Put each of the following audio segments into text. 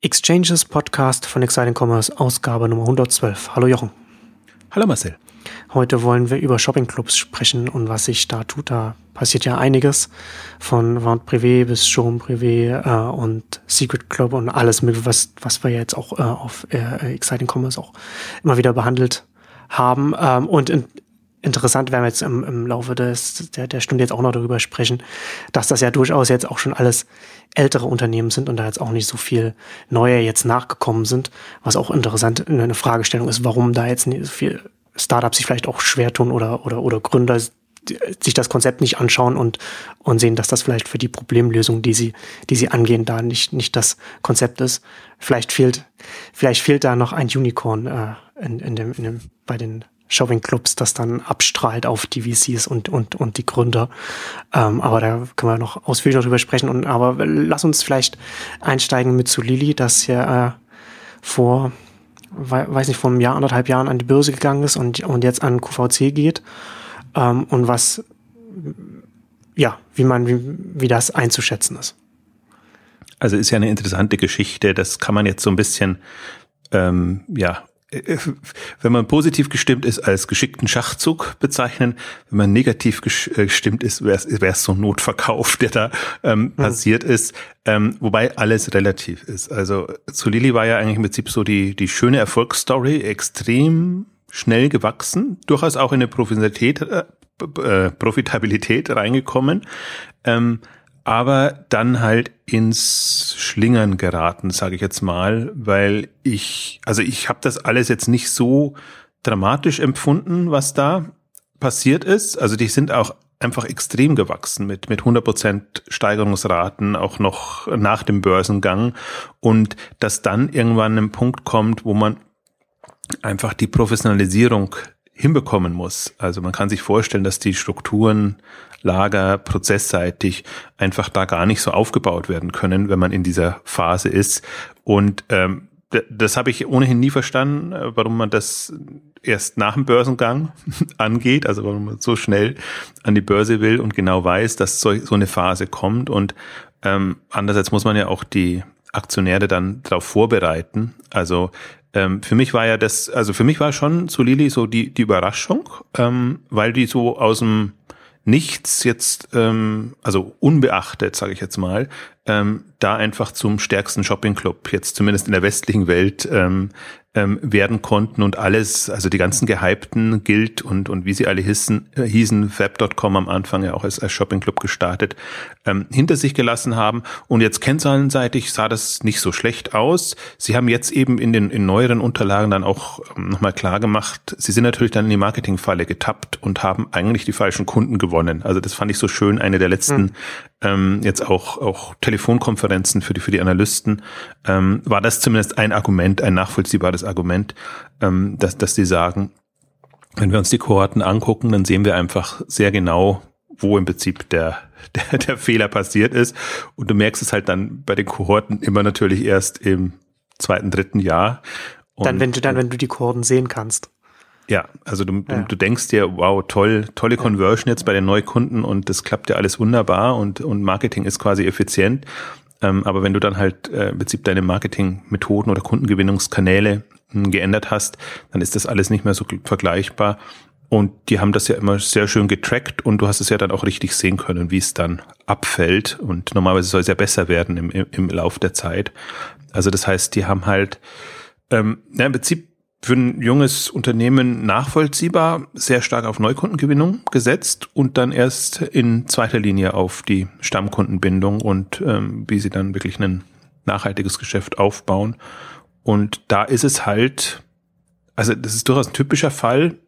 Exchanges Podcast von Exciting Commerce, Ausgabe Nummer 112. Hallo Jochen. Hallo Marcel. Heute wollen wir über Shoppingclubs sprechen und was sich da tut. Da passiert ja einiges von Vente Privé bis Showroom Privé äh, und Secret Club und alles was, was wir jetzt auch äh, auf äh, Exciting Commerce auch immer wieder behandelt haben. Ähm, und in, interessant werden wir jetzt im, im Laufe des, der, der Stunde jetzt auch noch darüber sprechen, dass das ja durchaus jetzt auch schon alles ältere Unternehmen sind und da jetzt auch nicht so viel neue jetzt nachgekommen sind, was auch interessant eine Fragestellung ist, warum da jetzt nicht so viel Startups sich vielleicht auch schwer tun oder, oder, oder Gründer sich das Konzept nicht anschauen und, und sehen, dass das vielleicht für die Problemlösung, die sie, die sie angehen, da nicht, nicht das Konzept ist. Vielleicht fehlt, vielleicht fehlt da noch ein Unicorn äh, in, in dem, in dem, bei den Shopping-Clubs das dann abstrahlt auf die VCs und, und, und die Gründer. Ähm, aber da können wir noch ausführlich noch drüber sprechen. Und, aber lass uns vielleicht einsteigen mit zu Lili, das ja äh, vor, weiß nicht, vor einem Jahr, anderthalb Jahren an die Börse gegangen ist und, und jetzt an QVC geht. Ähm, und was, ja, wie man, wie, wie das einzuschätzen ist. Also ist ja eine interessante Geschichte. Das kann man jetzt so ein bisschen ähm, ja wenn man positiv gestimmt ist, als geschickten Schachzug bezeichnen. Wenn man negativ äh, gestimmt ist, wäre es so ein Notverkauf, der da ähm, mhm. passiert ist. Ähm, wobei alles relativ ist. Also zu Lilly war ja eigentlich im Prinzip so die, die schöne Erfolgsstory, extrem schnell gewachsen, durchaus auch in eine Professionalität, äh, äh, Profitabilität reingekommen. Ähm, aber dann halt ins Schlingern geraten, sage ich jetzt mal, weil ich, also ich habe das alles jetzt nicht so dramatisch empfunden, was da passiert ist. Also die sind auch einfach extrem gewachsen mit mit 100% Steigerungsraten auch noch nach dem Börsengang und dass dann irgendwann ein Punkt kommt, wo man einfach die Professionalisierung hinbekommen muss. Also man kann sich vorstellen, dass die Strukturen Lager prozessseitig einfach da gar nicht so aufgebaut werden können, wenn man in dieser Phase ist. Und ähm, das habe ich ohnehin nie verstanden, äh, warum man das erst nach dem Börsengang angeht, also warum man so schnell an die Börse will und genau weiß, dass so, so eine Phase kommt. Und ähm, andererseits muss man ja auch die Aktionäre dann darauf vorbereiten. Also ähm, für mich war ja das, also für mich war schon zu Lili so die, die Überraschung, ähm, weil die so aus dem nichts jetzt, ähm, also unbeachtet, sage ich jetzt mal, ähm, da einfach zum stärksten Shoppingclub, jetzt zumindest in der westlichen Welt, ähm, ähm, werden konnten und alles, also die ganzen gehypten Guild und, und wie sie alle hissen, äh, hießen, Fab.com am Anfang ja auch als, als Shoppingclub gestartet, ähm, hinter sich gelassen haben. Und jetzt kennzahlenseitig sah das nicht so schlecht aus. Sie haben jetzt eben in den in neueren Unterlagen dann auch ähm, nochmal klar gemacht, sie sind natürlich dann in die Marketingfalle getappt und haben eigentlich die falschen Kunden gewonnen. Also das fand ich so schön, eine der letzten mhm ähm, jetzt auch, auch Telefonkonferenzen für die, für die Analysten, ähm, war das zumindest ein Argument, ein nachvollziehbares Argument, ähm, dass, dass die sagen, wenn wir uns die Kohorten angucken, dann sehen wir einfach sehr genau, wo im Prinzip der, der, der Fehler passiert ist. Und du merkst es halt dann bei den Kohorten immer natürlich erst im zweiten, dritten Jahr. Und, dann, wenn du, dann, wenn du die Kohorten sehen kannst. Ja, also du, ja. du, denkst dir, wow, toll, tolle Conversion jetzt bei den Neukunden und das klappt ja alles wunderbar und, und Marketing ist quasi effizient. Ähm, aber wenn du dann halt äh, im Prinzip deine Marketingmethoden oder Kundengewinnungskanäle mh, hm, geändert hast, dann ist das alles nicht mehr so vergleichbar. Und die haben das ja immer sehr schön getrackt und du hast es ja dann auch richtig sehen können, wie es dann abfällt. Und normalerweise soll es ja besser werden im, im, im Lauf der Zeit. Also das heißt, die haben halt ähm, ja, im Prinzip für ein junges Unternehmen nachvollziehbar, sehr stark auf Neukundengewinnung gesetzt und dann erst in zweiter Linie auf die Stammkundenbindung und ähm, wie sie dann wirklich ein nachhaltiges Geschäft aufbauen. Und da ist es halt, also das ist durchaus ein typischer Fall,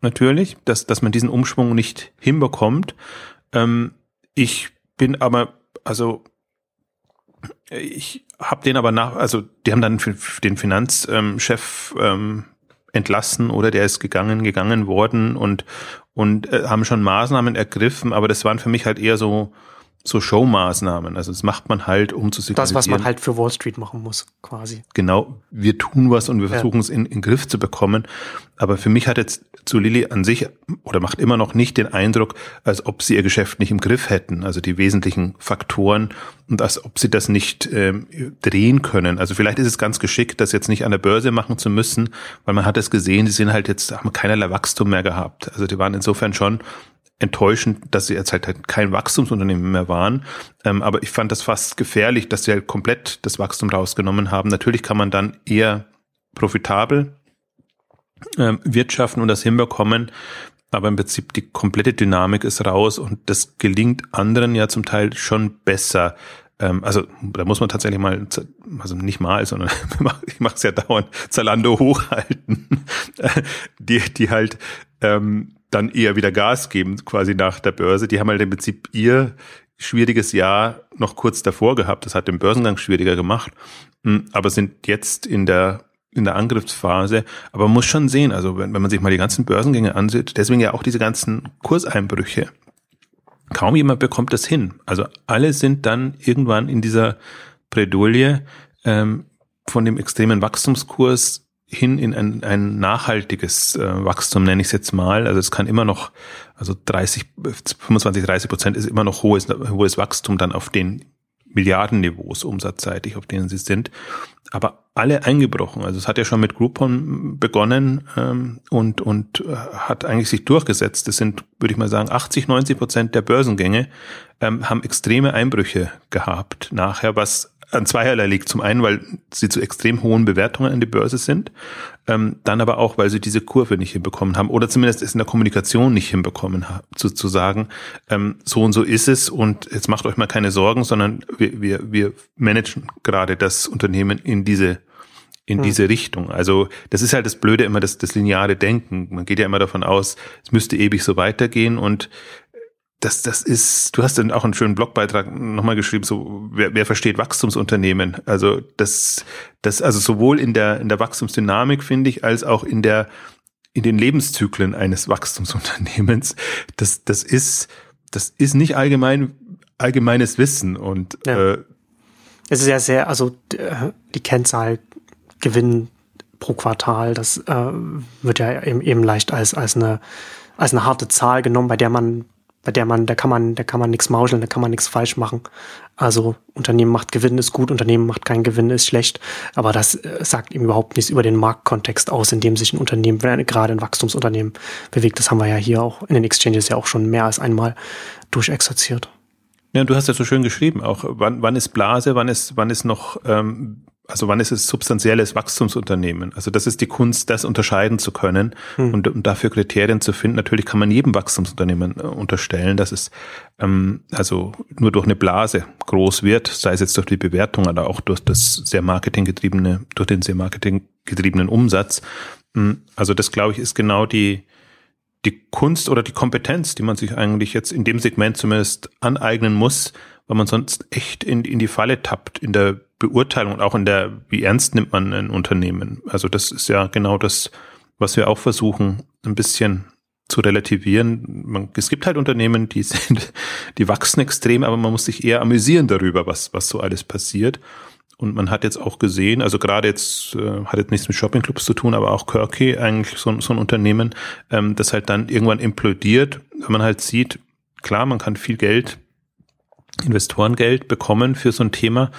natürlich, dass, dass man diesen Umschwung nicht hinbekommt. Ähm, ich bin aber, also ich habe den aber nach, also die haben dann den Finanzchef ähm, entlassen oder der ist gegangen, gegangen worden und und äh, haben schon Maßnahmen ergriffen, aber das waren für mich halt eher so so Showmaßnahmen. Also das macht man halt, um zu signalisieren. Das, was man halt für Wall Street machen muss, quasi. Genau, wir tun was und wir versuchen ja. es in, in den Griff zu bekommen. Aber für mich hat jetzt zu Lilly an sich oder macht immer noch nicht den Eindruck, als ob sie ihr Geschäft nicht im Griff hätten. Also die wesentlichen Faktoren und als ob sie das nicht ähm, drehen können. Also vielleicht ist es ganz geschickt, das jetzt nicht an der Börse machen zu müssen, weil man hat es gesehen, sie sind halt jetzt, haben keinerlei Wachstum mehr gehabt. Also die waren insofern schon enttäuschend, dass sie jetzt halt kein Wachstumsunternehmen mehr waren. Ähm, aber ich fand das fast gefährlich, dass sie halt komplett das Wachstum rausgenommen haben. Natürlich kann man dann eher profitabel ähm, wirtschaften und das hinbekommen. Aber im Prinzip die komplette Dynamik ist raus und das gelingt anderen ja zum Teil schon besser. Ähm, also da muss man tatsächlich mal, also nicht mal, sondern ich mache es ja dauernd, Zalando hochhalten, die, die halt ähm, dann eher wieder Gas geben, quasi nach der Börse. Die haben halt im Prinzip ihr schwieriges Jahr noch kurz davor gehabt. Das hat den Börsengang schwieriger gemacht, hm, aber sind jetzt in der in der Angriffsphase. Aber man muss schon sehen, also wenn, wenn man sich mal die ganzen Börsengänge ansieht, deswegen ja auch diese ganzen Kurseinbrüche. Kaum jemand bekommt das hin. Also alle sind dann irgendwann in dieser Bredouille ähm, von dem extremen Wachstumskurs hin in ein, ein nachhaltiges äh, Wachstum, nenne ich es jetzt mal. Also es kann immer noch, also 30, 25, 30 Prozent ist immer noch hohes, hohes Wachstum dann auf den Milliardenniveaus umsatzseitig, auf denen sie sind. Aber alle eingebrochen. Also es hat ja schon mit Groupon begonnen ähm, und, und äh, hat eigentlich sich durchgesetzt. Das sind, würde ich mal sagen, 80, 90 Prozent der Börsengänge ähm, haben extreme Einbrüche gehabt nachher, was an zweierlei liegt. Zum einen, weil sie zu extrem hohen Bewertungen an die Börse sind, ähm, dann aber auch, weil sie diese Kurve nicht hinbekommen haben oder zumindest es in der Kommunikation nicht hinbekommen haben, zu, zu sagen, ähm, so und so ist es und jetzt macht euch mal keine Sorgen, sondern wir, wir, wir managen gerade das Unternehmen in diese in hm. diese Richtung. Also das ist halt das Blöde immer, das, das lineare Denken. Man geht ja immer davon aus, es müsste ewig so weitergehen und das, das ist, du hast dann auch einen schönen Blogbeitrag nochmal geschrieben, so, wer, wer versteht Wachstumsunternehmen? Also, das, das, also sowohl in der, in der Wachstumsdynamik, finde ich, als auch in der, in den Lebenszyklen eines Wachstumsunternehmens. Das, das ist, das ist nicht allgemein, allgemeines Wissen und, ja. äh, es ist ja sehr, also, die Kennzahl Gewinn pro Quartal, das äh, wird ja eben, eben leicht als, als eine, als eine harte Zahl genommen, bei der man bei der man, da kann man, da kann man nichts mauscheln, da kann man nichts falsch machen. Also Unternehmen macht Gewinn ist gut, Unternehmen macht keinen Gewinn ist schlecht, aber das äh, sagt ihm überhaupt nichts über den Marktkontext aus, in dem sich ein Unternehmen, gerade ein Wachstumsunternehmen bewegt. Das haben wir ja hier auch in den Exchanges ja auch schon mehr als einmal durchexerziert. Ja, du hast ja so schön geschrieben, auch wann, wann ist Blase, wann ist, wann ist noch ähm, also wann ist es substanzielles Wachstumsunternehmen? Also das ist die Kunst, das unterscheiden zu können hm. und um dafür Kriterien zu finden. Natürlich kann man jedem Wachstumsunternehmen äh, unterstellen, dass es ähm, also nur durch eine Blase groß wird, sei es jetzt durch die Bewertung oder auch durch das sehr marketinggetriebene, durch den sehr marketinggetriebenen Umsatz. Hm, also das glaube ich ist genau die die Kunst oder die Kompetenz, die man sich eigentlich jetzt in dem Segment zumindest aneignen muss, weil man sonst echt in, in die Falle tappt in der Beurteilung und auch in der, wie ernst nimmt man ein Unternehmen. Also das ist ja genau das, was wir auch versuchen, ein bisschen zu relativieren. Man, es gibt halt Unternehmen, die sind, die wachsen extrem, aber man muss sich eher amüsieren darüber, was, was so alles passiert. Und man hat jetzt auch gesehen, also gerade jetzt äh, hat jetzt nichts mit Shoppingclubs zu tun, aber auch Kirky eigentlich so, so ein Unternehmen, ähm, das halt dann irgendwann implodiert, wenn man halt sieht, klar, man kann viel Geld, Investorengeld bekommen für so ein Thema,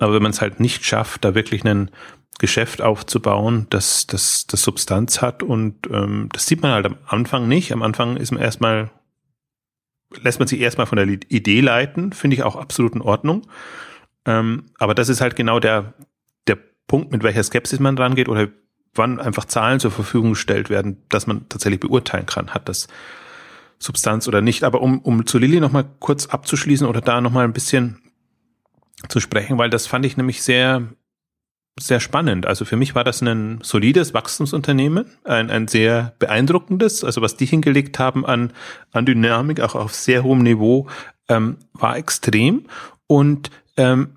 aber wenn man es halt nicht schafft, da wirklich ein Geschäft aufzubauen, das, das, das Substanz hat und ähm, das sieht man halt am Anfang nicht. Am Anfang ist man erstmal, lässt man sich erstmal von der Idee leiten, finde ich auch absolut in Ordnung. Ähm, aber das ist halt genau der, der Punkt, mit welcher Skepsis man rangeht oder wann einfach Zahlen zur Verfügung gestellt werden, dass man tatsächlich beurteilen kann, hat das Substanz oder nicht. Aber um, um zu Lilly nochmal kurz abzuschließen oder da nochmal ein bisschen zu sprechen, weil das fand ich nämlich sehr, sehr spannend. Also für mich war das ein solides Wachstumsunternehmen, ein, ein sehr beeindruckendes, also was die hingelegt haben an, an Dynamik, auch auf sehr hohem Niveau, ähm, war extrem. Und ähm,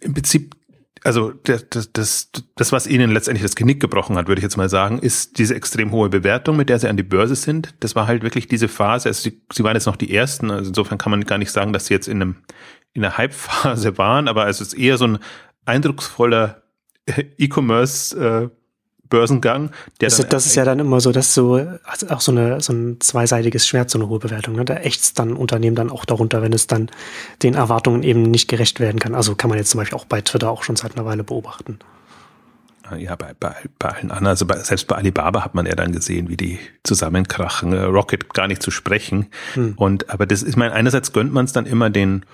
im Prinzip also das, das, das, was ihnen letztendlich das Genick gebrochen hat, würde ich jetzt mal sagen, ist diese extrem hohe Bewertung, mit der sie an die Börse sind. Das war halt wirklich diese Phase. Also sie, sie waren jetzt noch die ersten. Also insofern kann man gar nicht sagen, dass sie jetzt in einem in der Hype-Phase waren, aber es ist eher so ein eindrucksvoller E-Commerce äh, Börsengang. das, das ist ja dann immer so, dass so also auch so, eine, so ein zweiseitiges Schwert, so eine hohe Bewertung. Ne? Da ächzt dann Unternehmen dann auch darunter, wenn es dann den Erwartungen eben nicht gerecht werden kann. Also kann man jetzt zum Beispiel auch bei Twitter auch schon seit einer Weile beobachten. Ja, bei, bei, bei allen anderen, also bei, selbst bei Alibaba hat man ja dann gesehen, wie die zusammenkrachen. Rocket gar nicht zu sprechen. Hm. Und aber das ist, mein einerseits gönnt man es dann immer den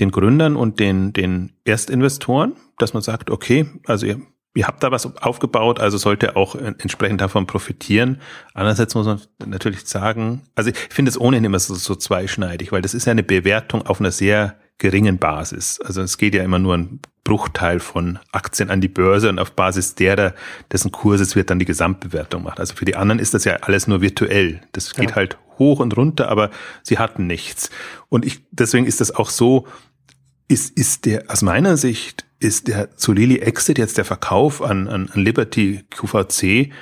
den Gründern und den, den Erstinvestoren, dass man sagt, okay, also ihr, ihr habt da was aufgebaut, also sollte auch entsprechend davon profitieren. Andererseits muss man natürlich sagen, also ich finde es ohnehin immer so, so zweischneidig, weil das ist ja eine Bewertung auf einer sehr geringen Basis. Also es geht ja immer nur ein Bruchteil von Aktien an die Börse und auf Basis derer, dessen Kurses wird dann die Gesamtbewertung machen. Also für die anderen ist das ja alles nur virtuell. Das geht ja. halt hoch und runter, aber sie hatten nichts. Und ich, deswegen ist das auch so, ist, ist der, aus meiner Sicht, ist der zu Lilly Exit jetzt der Verkauf an, an, an Liberty QVC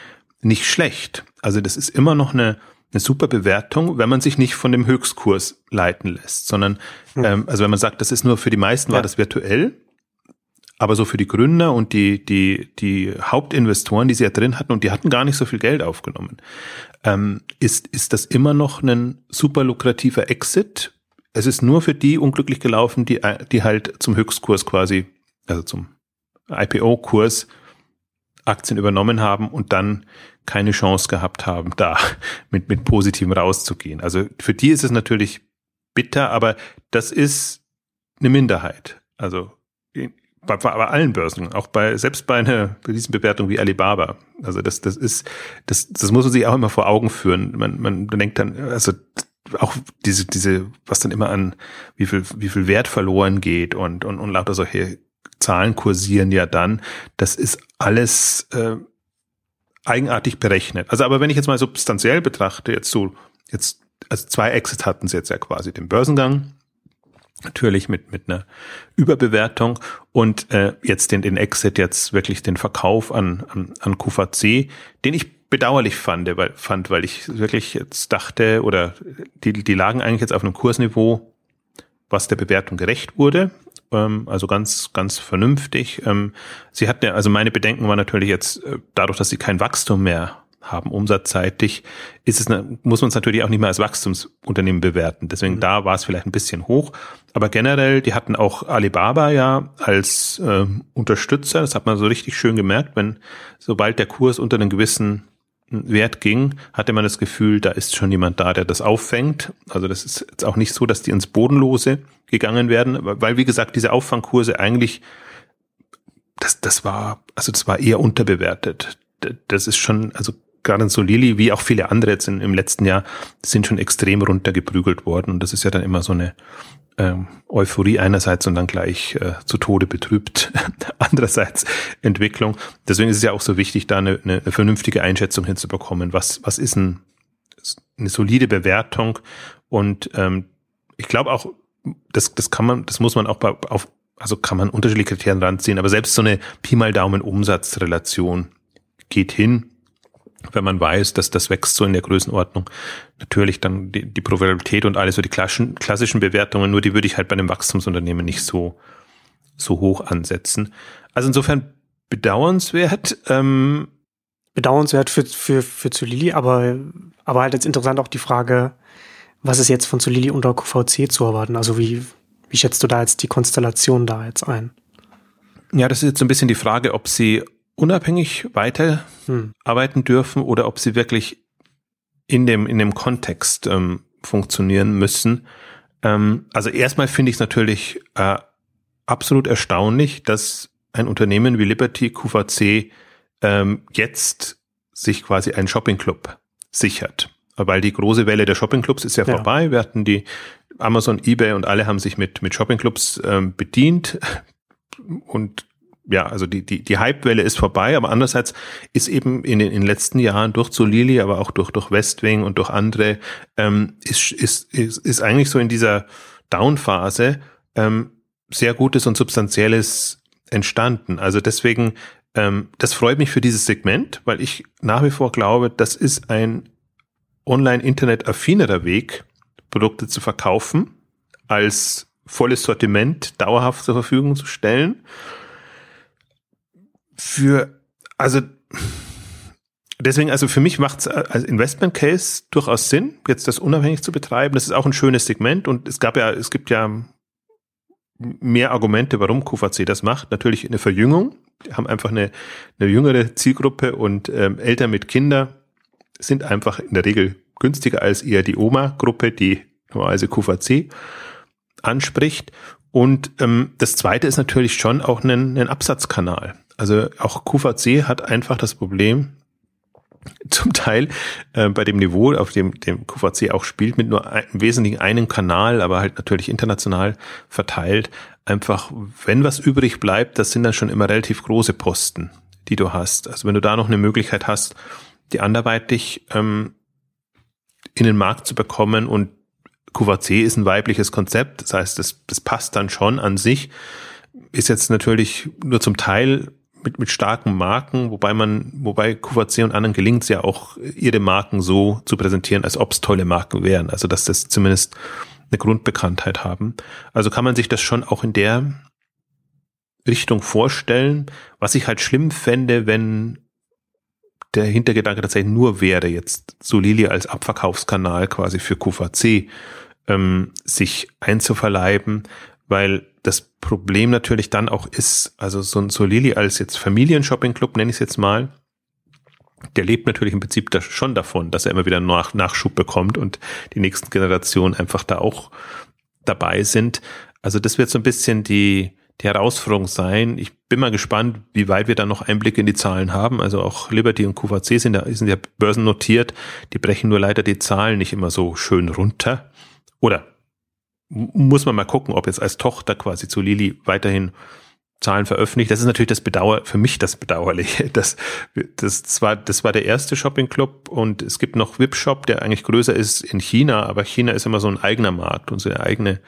nicht schlecht. Also das ist immer noch eine, eine super Bewertung, wenn man sich nicht von dem Höchstkurs leiten lässt, sondern hm. ähm, also wenn man sagt, das ist nur für die meisten ja. war das virtuell, aber so für die Gründer und die die die Hauptinvestoren, die sie ja drin hatten und die hatten gar nicht so viel Geld aufgenommen, ähm, ist ist das immer noch ein super lukrativer Exit. Es ist nur für die unglücklich gelaufen, die die halt zum Höchstkurs quasi, also zum IPO-Kurs Aktien übernommen haben und dann keine Chance gehabt haben, da mit, mit Positivem rauszugehen. Also für die ist es natürlich bitter, aber das ist eine Minderheit. Also bei, bei allen Börsen, auch bei selbst bei einer Bewertung wie Alibaba. Also das das ist das das muss man sich auch immer vor Augen führen. Man man denkt dann also auch diese diese was dann immer an wie viel wie viel Wert verloren geht und und und lauter solche Zahlen kursieren ja dann. Das ist alles äh, eigenartig berechnet. Also aber wenn ich jetzt mal substanziell betrachte, jetzt so, jetzt, also zwei Exits hatten sie jetzt ja quasi den Börsengang, natürlich mit, mit einer Überbewertung und äh, jetzt den, den Exit, jetzt wirklich den Verkauf an, an, an QVC, den ich bedauerlich fand, weil, fand, weil ich wirklich jetzt dachte, oder die, die lagen eigentlich jetzt auf einem Kursniveau, was der Bewertung gerecht wurde ähm, also ganz, ganz vernünftig. Ähm, sie hatten ja, also meine Bedenken waren natürlich jetzt, äh, dadurch, dass sie kein Wachstum mehr haben, umsatzseitig, ist es, eine, muss man es natürlich auch nicht mehr als Wachstumsunternehmen bewerten. Deswegen mhm. da war es vielleicht ein bisschen hoch. Aber generell, die hatten auch Alibaba ja als äh, Unterstützer. Das hat man so richtig schön gemerkt, wenn sobald der Kurs unter einem gewissen Wert ging, hatte man das Gefühl, da ist schon jemand da, der das auffängt. Also das ist jetzt auch nicht so, dass die ins Bodenlose gegangen werden, weil wie gesagt, diese Auffangkurse eigentlich, das, das war, also das war eher unterbewertet. Das ist schon, also gerade so Lilly, wie auch viele andere jetzt in, im letzten Jahr, sind schon extrem runtergeprügelt worden. Und das ist ja dann immer so eine ähm, Euphorie einerseits und dann gleich äh, zu Tode betrübt andererseits Entwicklung. Deswegen ist es ja auch so wichtig, da eine, eine, eine vernünftige Einschätzung hinzubekommen. Was, was ist ein, eine solide Bewertung? Und ähm, ich glaube auch, das, das kann man, das muss man auch bei, auf, also kann man unterschiedliche Kriterien ranziehen, aber selbst so eine Pi mal Daumen Umsatzrelation geht hin wenn man weiß, dass das wächst so in der Größenordnung. Natürlich dann die, die Profitabilität und alles so die klassischen, klassischen Bewertungen, nur die würde ich halt bei einem Wachstumsunternehmen nicht so, so hoch ansetzen. Also insofern bedauernswert. Ähm, bedauernswert für, für, für Zulili, aber, aber halt jetzt interessant auch die Frage, was ist jetzt von Zulili unter QVC zu erwarten? Also wie, wie schätzt du da jetzt die Konstellation da jetzt ein? Ja, das ist jetzt so ein bisschen die Frage, ob sie unabhängig weiter hm. arbeiten dürfen oder ob sie wirklich in dem, in dem Kontext ähm, funktionieren müssen. Ähm, also erstmal finde ich es natürlich äh, absolut erstaunlich, dass ein Unternehmen wie Liberty QVC ähm, jetzt sich quasi einen Shoppingclub sichert. Weil die große Welle der Shoppingclubs ist ja, ja. vorbei. Wir hatten die Amazon, eBay und alle haben sich mit, mit Shoppingclubs ähm, bedient. Und ja, also die, die, die Hypewelle ist vorbei, aber andererseits ist eben in den, in den letzten Jahren durch Solili, aber auch durch, durch Westwing und durch andere, ähm, ist, ist, ist, ist eigentlich so in dieser Downphase ähm, sehr gutes und substanzielles entstanden. Also deswegen, ähm, das freut mich für dieses Segment, weil ich nach wie vor glaube, das ist ein online-internet-affinerer Weg, Produkte zu verkaufen, als volles Sortiment dauerhaft zur Verfügung zu stellen. Für, also deswegen, also für mich macht es als Investment Case durchaus Sinn, jetzt das unabhängig zu betreiben. Das ist auch ein schönes Segment und es gab ja, es gibt ja mehr Argumente, warum QVC das macht. Natürlich eine Verjüngung. Die haben einfach eine, eine jüngere Zielgruppe und ähm, Eltern mit Kindern sind einfach in der Regel günstiger als eher die Oma-Gruppe, die normalerweise QVC anspricht. Und ähm, das zweite ist natürlich schon auch ein, ein Absatzkanal. Also auch QVC hat einfach das Problem, zum Teil äh, bei dem Niveau, auf dem dem QVC auch spielt, mit nur ein, im Wesentlichen einem Kanal, aber halt natürlich international verteilt, einfach, wenn was übrig bleibt, das sind dann schon immer relativ große Posten, die du hast. Also wenn du da noch eine Möglichkeit hast, die anderweitig ähm, in den Markt zu bekommen und QVC ist ein weibliches Konzept, das heißt, das, das passt dann schon an sich, ist jetzt natürlich nur zum Teil mit, mit starken Marken, wobei man, wobei QVC und anderen gelingt es ja auch, ihre Marken so zu präsentieren, als ob es tolle Marken wären. Also dass das zumindest eine Grundbekanntheit haben. Also kann man sich das schon auch in der Richtung vorstellen. Was ich halt schlimm fände, wenn der Hintergedanke tatsächlich nur wäre, jetzt Solili als Abverkaufskanal quasi für QVC ähm, sich einzuverleiben, weil das Problem natürlich dann auch ist, also so ein Solili als jetzt Familienshopping-Club, nenne ich es jetzt mal, der lebt natürlich im Prinzip da schon davon, dass er immer wieder Nach Nachschub bekommt und die nächsten Generationen einfach da auch dabei sind. Also das wird so ein bisschen die, die Herausforderung sein. Ich bin mal gespannt, wie weit wir da noch Einblicke in die Zahlen haben. Also auch Liberty und QVC sind ja, sind ja börsennotiert. Die brechen nur leider die Zahlen nicht immer so schön runter. Oder muss man mal gucken, ob jetzt als Tochter quasi zu Lili weiterhin Zahlen veröffentlicht. Das ist natürlich das Bedauer, für mich das Bedauerliche. Das, das, war, das war der erste Shopping Club und es gibt noch Webshop, der eigentlich größer ist in China, aber China ist immer so ein eigener Markt und so eine eigene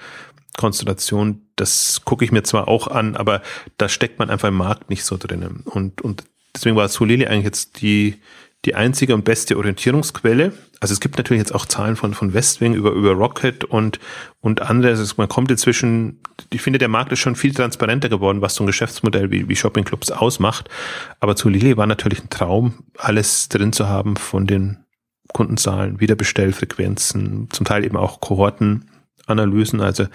Konstellation. Das gucke ich mir zwar auch an, aber da steckt man einfach im Markt nicht so drinnen. Und, und deswegen war Solili eigentlich jetzt die, die einzige und beste Orientierungsquelle. Also es gibt natürlich jetzt auch Zahlen von, von Westwing über, über Rocket und, und andere. Also man kommt inzwischen, ich finde, der Markt ist schon viel transparenter geworden, was so ein Geschäftsmodell wie, wie Shoppingclubs ausmacht. Aber zu Lili war natürlich ein Traum, alles drin zu haben von den Kundenzahlen, Wiederbestellfrequenzen, zum Teil eben auch Kohortenanalysen. Also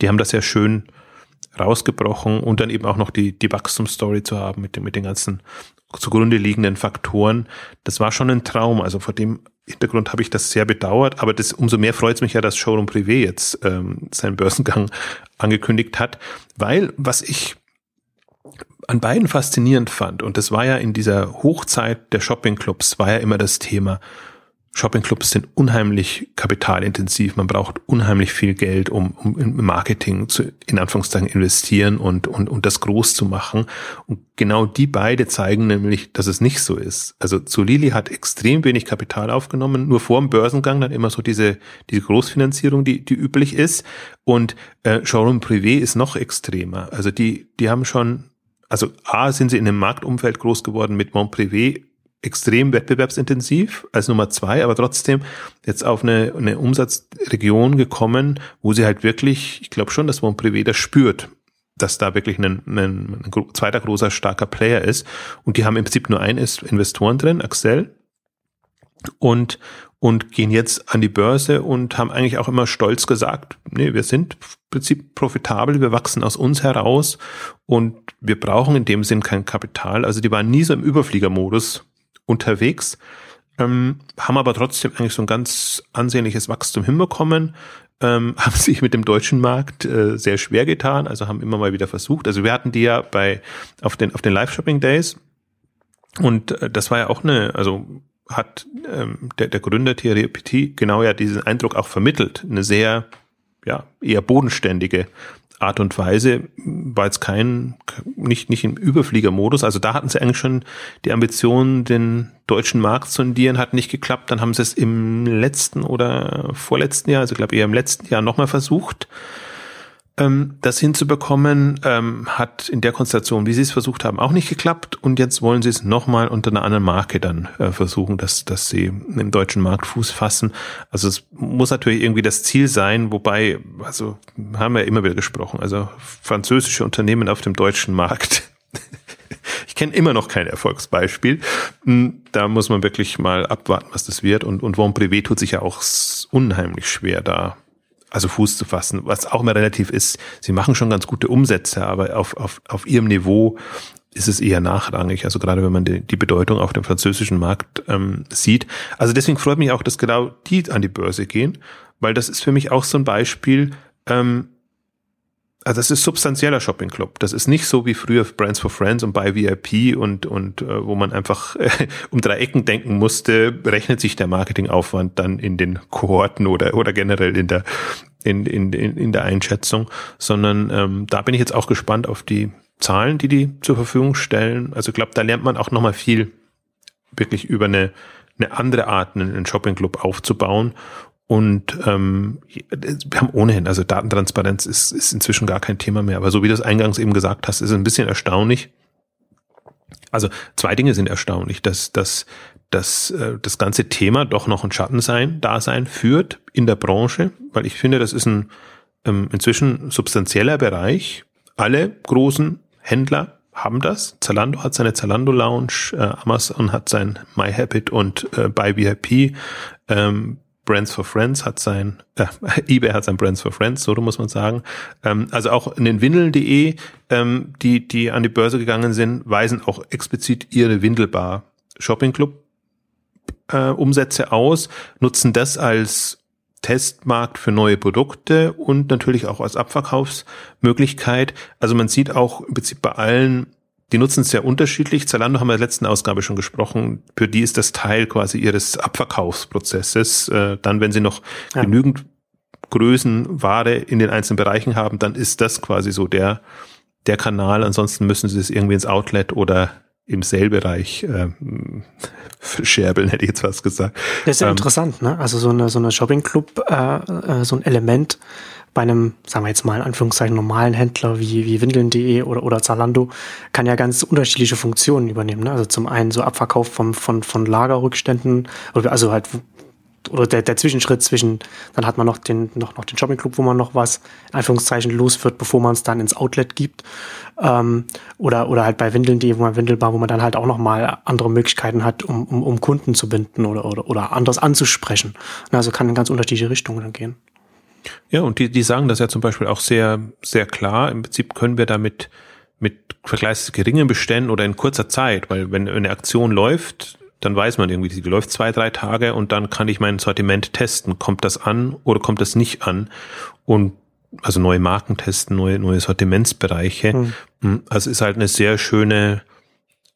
die haben das ja schön rausgebrochen und dann eben auch noch die, die Wachstumsstory zu haben mit, den mit den ganzen zugrunde liegenden Faktoren. Das war schon ein Traum. Also vor dem Hintergrund habe ich das sehr bedauert, aber das, umso mehr freut es mich ja, dass Showroom Privé jetzt ähm, seinen Börsengang angekündigt hat, weil was ich an beiden faszinierend fand, und das war ja in dieser Hochzeit der Shoppingclubs, war ja immer das Thema, Shoppingclubs sind unheimlich kapitalintensiv. Man braucht unheimlich viel Geld, um, um im Marketing zu, in Anführungszeichen investieren und, und, und das groß zu machen. Und genau die beide zeigen nämlich, dass es nicht so ist. Also Zulili hat extrem wenig Kapital aufgenommen, nur vor dem Börsengang dann immer so diese, diese Großfinanzierung, die, die üblich ist. Und äh, Showroom Privé ist noch extremer. Also die, die haben schon, also A, sind sie in einem Marktumfeld groß geworden mit Mont Privé, extrem wettbewerbsintensiv als Nummer zwei, aber trotzdem jetzt auf eine, eine Umsatzregion gekommen, wo sie halt wirklich, ich glaube schon, dass Mon Privé das spürt, dass da wirklich ein, ein, ein zweiter großer, starker Player ist. Und die haben im Prinzip nur einen Investoren drin, Axel, und, und gehen jetzt an die Börse und haben eigentlich auch immer stolz gesagt, nee, wir sind im Prinzip profitabel, wir wachsen aus uns heraus und wir brauchen in dem Sinn kein Kapital. Also die waren nie so im Überfliegermodus unterwegs, ähm, haben aber trotzdem eigentlich so ein ganz ansehnliches Wachstum hinbekommen, ähm, haben sich mit dem deutschen Markt äh, sehr schwer getan, also haben immer mal wieder versucht. Also wir hatten die ja bei auf den auf den Live-Shopping Days und äh, das war ja auch eine, also hat ähm, der, der Gründer Thierry Petit genau ja diesen Eindruck auch vermittelt, eine sehr ja eher bodenständige Art und Weise war jetzt kein, nicht, nicht im Überfliegermodus. Also da hatten sie eigentlich schon die Ambition, den deutschen Markt zu sondieren, hat nicht geklappt. Dann haben sie es im letzten oder vorletzten Jahr, also ich glaube eher im letzten Jahr nochmal versucht. Ähm, das hinzubekommen, ähm, hat in der Konstellation, wie Sie es versucht haben, auch nicht geklappt. Und jetzt wollen Sie es nochmal unter einer anderen Marke dann äh, versuchen, dass, dass Sie im deutschen Markt Fuß fassen. Also es muss natürlich irgendwie das Ziel sein, wobei, also haben wir immer wieder gesprochen, also französische Unternehmen auf dem deutschen Markt. ich kenne immer noch kein Erfolgsbeispiel. Hm, da muss man wirklich mal abwarten, was das wird. Und, und Von Privé tut sich ja auch unheimlich schwer da also Fuß zu fassen, was auch immer relativ ist. Sie machen schon ganz gute Umsätze, aber auf, auf, auf ihrem Niveau ist es eher nachrangig. Also gerade wenn man die, die Bedeutung auf dem französischen Markt ähm, sieht. Also deswegen freut mich auch, dass genau die an die Börse gehen, weil das ist für mich auch so ein Beispiel, ähm, also das ist substanzieller Shopping Club. Das ist nicht so wie früher Brands for Friends und bei VIP und und äh, wo man einfach äh, um drei Ecken denken musste, rechnet sich der Marketingaufwand dann in den Kohorten oder oder generell in der in in in, der Einschätzung, sondern ähm, da bin ich jetzt auch gespannt auf die Zahlen, die die zur Verfügung stellen. Also ich glaube, da lernt man auch noch mal viel wirklich über eine eine andere Art, einen Shopping Club aufzubauen und ähm, wir haben ohnehin, also Datentransparenz ist, ist inzwischen gar kein Thema mehr. Aber so wie du es eingangs eben gesagt hast, ist es ein bisschen erstaunlich. Also zwei Dinge sind erstaunlich, dass, dass, dass äh, das ganze Thema doch noch ein Schattensein, Dasein führt in der Branche, weil ich finde, das ist ein ähm, inzwischen substanzieller Bereich. Alle großen Händler haben das. Zalando hat seine Zalando Lounge, äh, Amazon hat sein MyHabit und äh, BuyVIP. Ähm, Brands for Friends hat sein, äh, eBay hat sein Brands for Friends, so muss man sagen. Ähm, also auch in den Windeln.de, ähm, die, die an die Börse gegangen sind, weisen auch explizit ihre Windelbar Shopping Club äh, Umsätze aus, nutzen das als Testmarkt für neue Produkte und natürlich auch als Abverkaufsmöglichkeit. Also man sieht auch im Prinzip bei allen die nutzen es sehr unterschiedlich. Zalando haben wir in der letzten Ausgabe schon gesprochen. Für die ist das Teil quasi ihres Abverkaufsprozesses. Äh, dann, wenn sie noch ja. genügend Größenware in den einzelnen Bereichen haben, dann ist das quasi so der, der Kanal. Ansonsten müssen sie es irgendwie ins Outlet oder im Sale-Bereich äh, verscherbeln, hätte ich jetzt was gesagt. Das ist ja ähm, interessant, ne? Also so eine, so eine Shopping-Club, äh, äh, so ein Element, bei einem, sagen wir jetzt mal in Anführungszeichen, normalen Händler wie, wie Windeln.de oder, oder Zalando kann ja ganz unterschiedliche Funktionen übernehmen. Ne? Also zum einen so Abverkauf von, von, von Lagerrückständen, also halt oder der, der Zwischenschritt zwischen, dann hat man noch den, noch, noch den Shoppingclub, wo man noch was, in Anführungszeichen, los wird, bevor man es dann ins Outlet gibt. Ähm, oder, oder halt bei Windeln.de, wo man Windelbar, wo man dann halt auch nochmal andere Möglichkeiten hat, um, um, um Kunden zu binden oder, oder, oder anders anzusprechen. Also kann in ganz unterschiedliche Richtungen dann gehen. Ja, und die, die sagen das ja zum Beispiel auch sehr, sehr klar. Im Prinzip können wir damit mit vergleichsweise geringen Beständen oder in kurzer Zeit, weil wenn eine Aktion läuft, dann weiß man irgendwie, die läuft zwei, drei Tage und dann kann ich mein Sortiment testen. Kommt das an oder kommt das nicht an? Und also neue Marken testen, neue, neue Sortimentsbereiche. Hm. Also ist halt eine sehr schöne,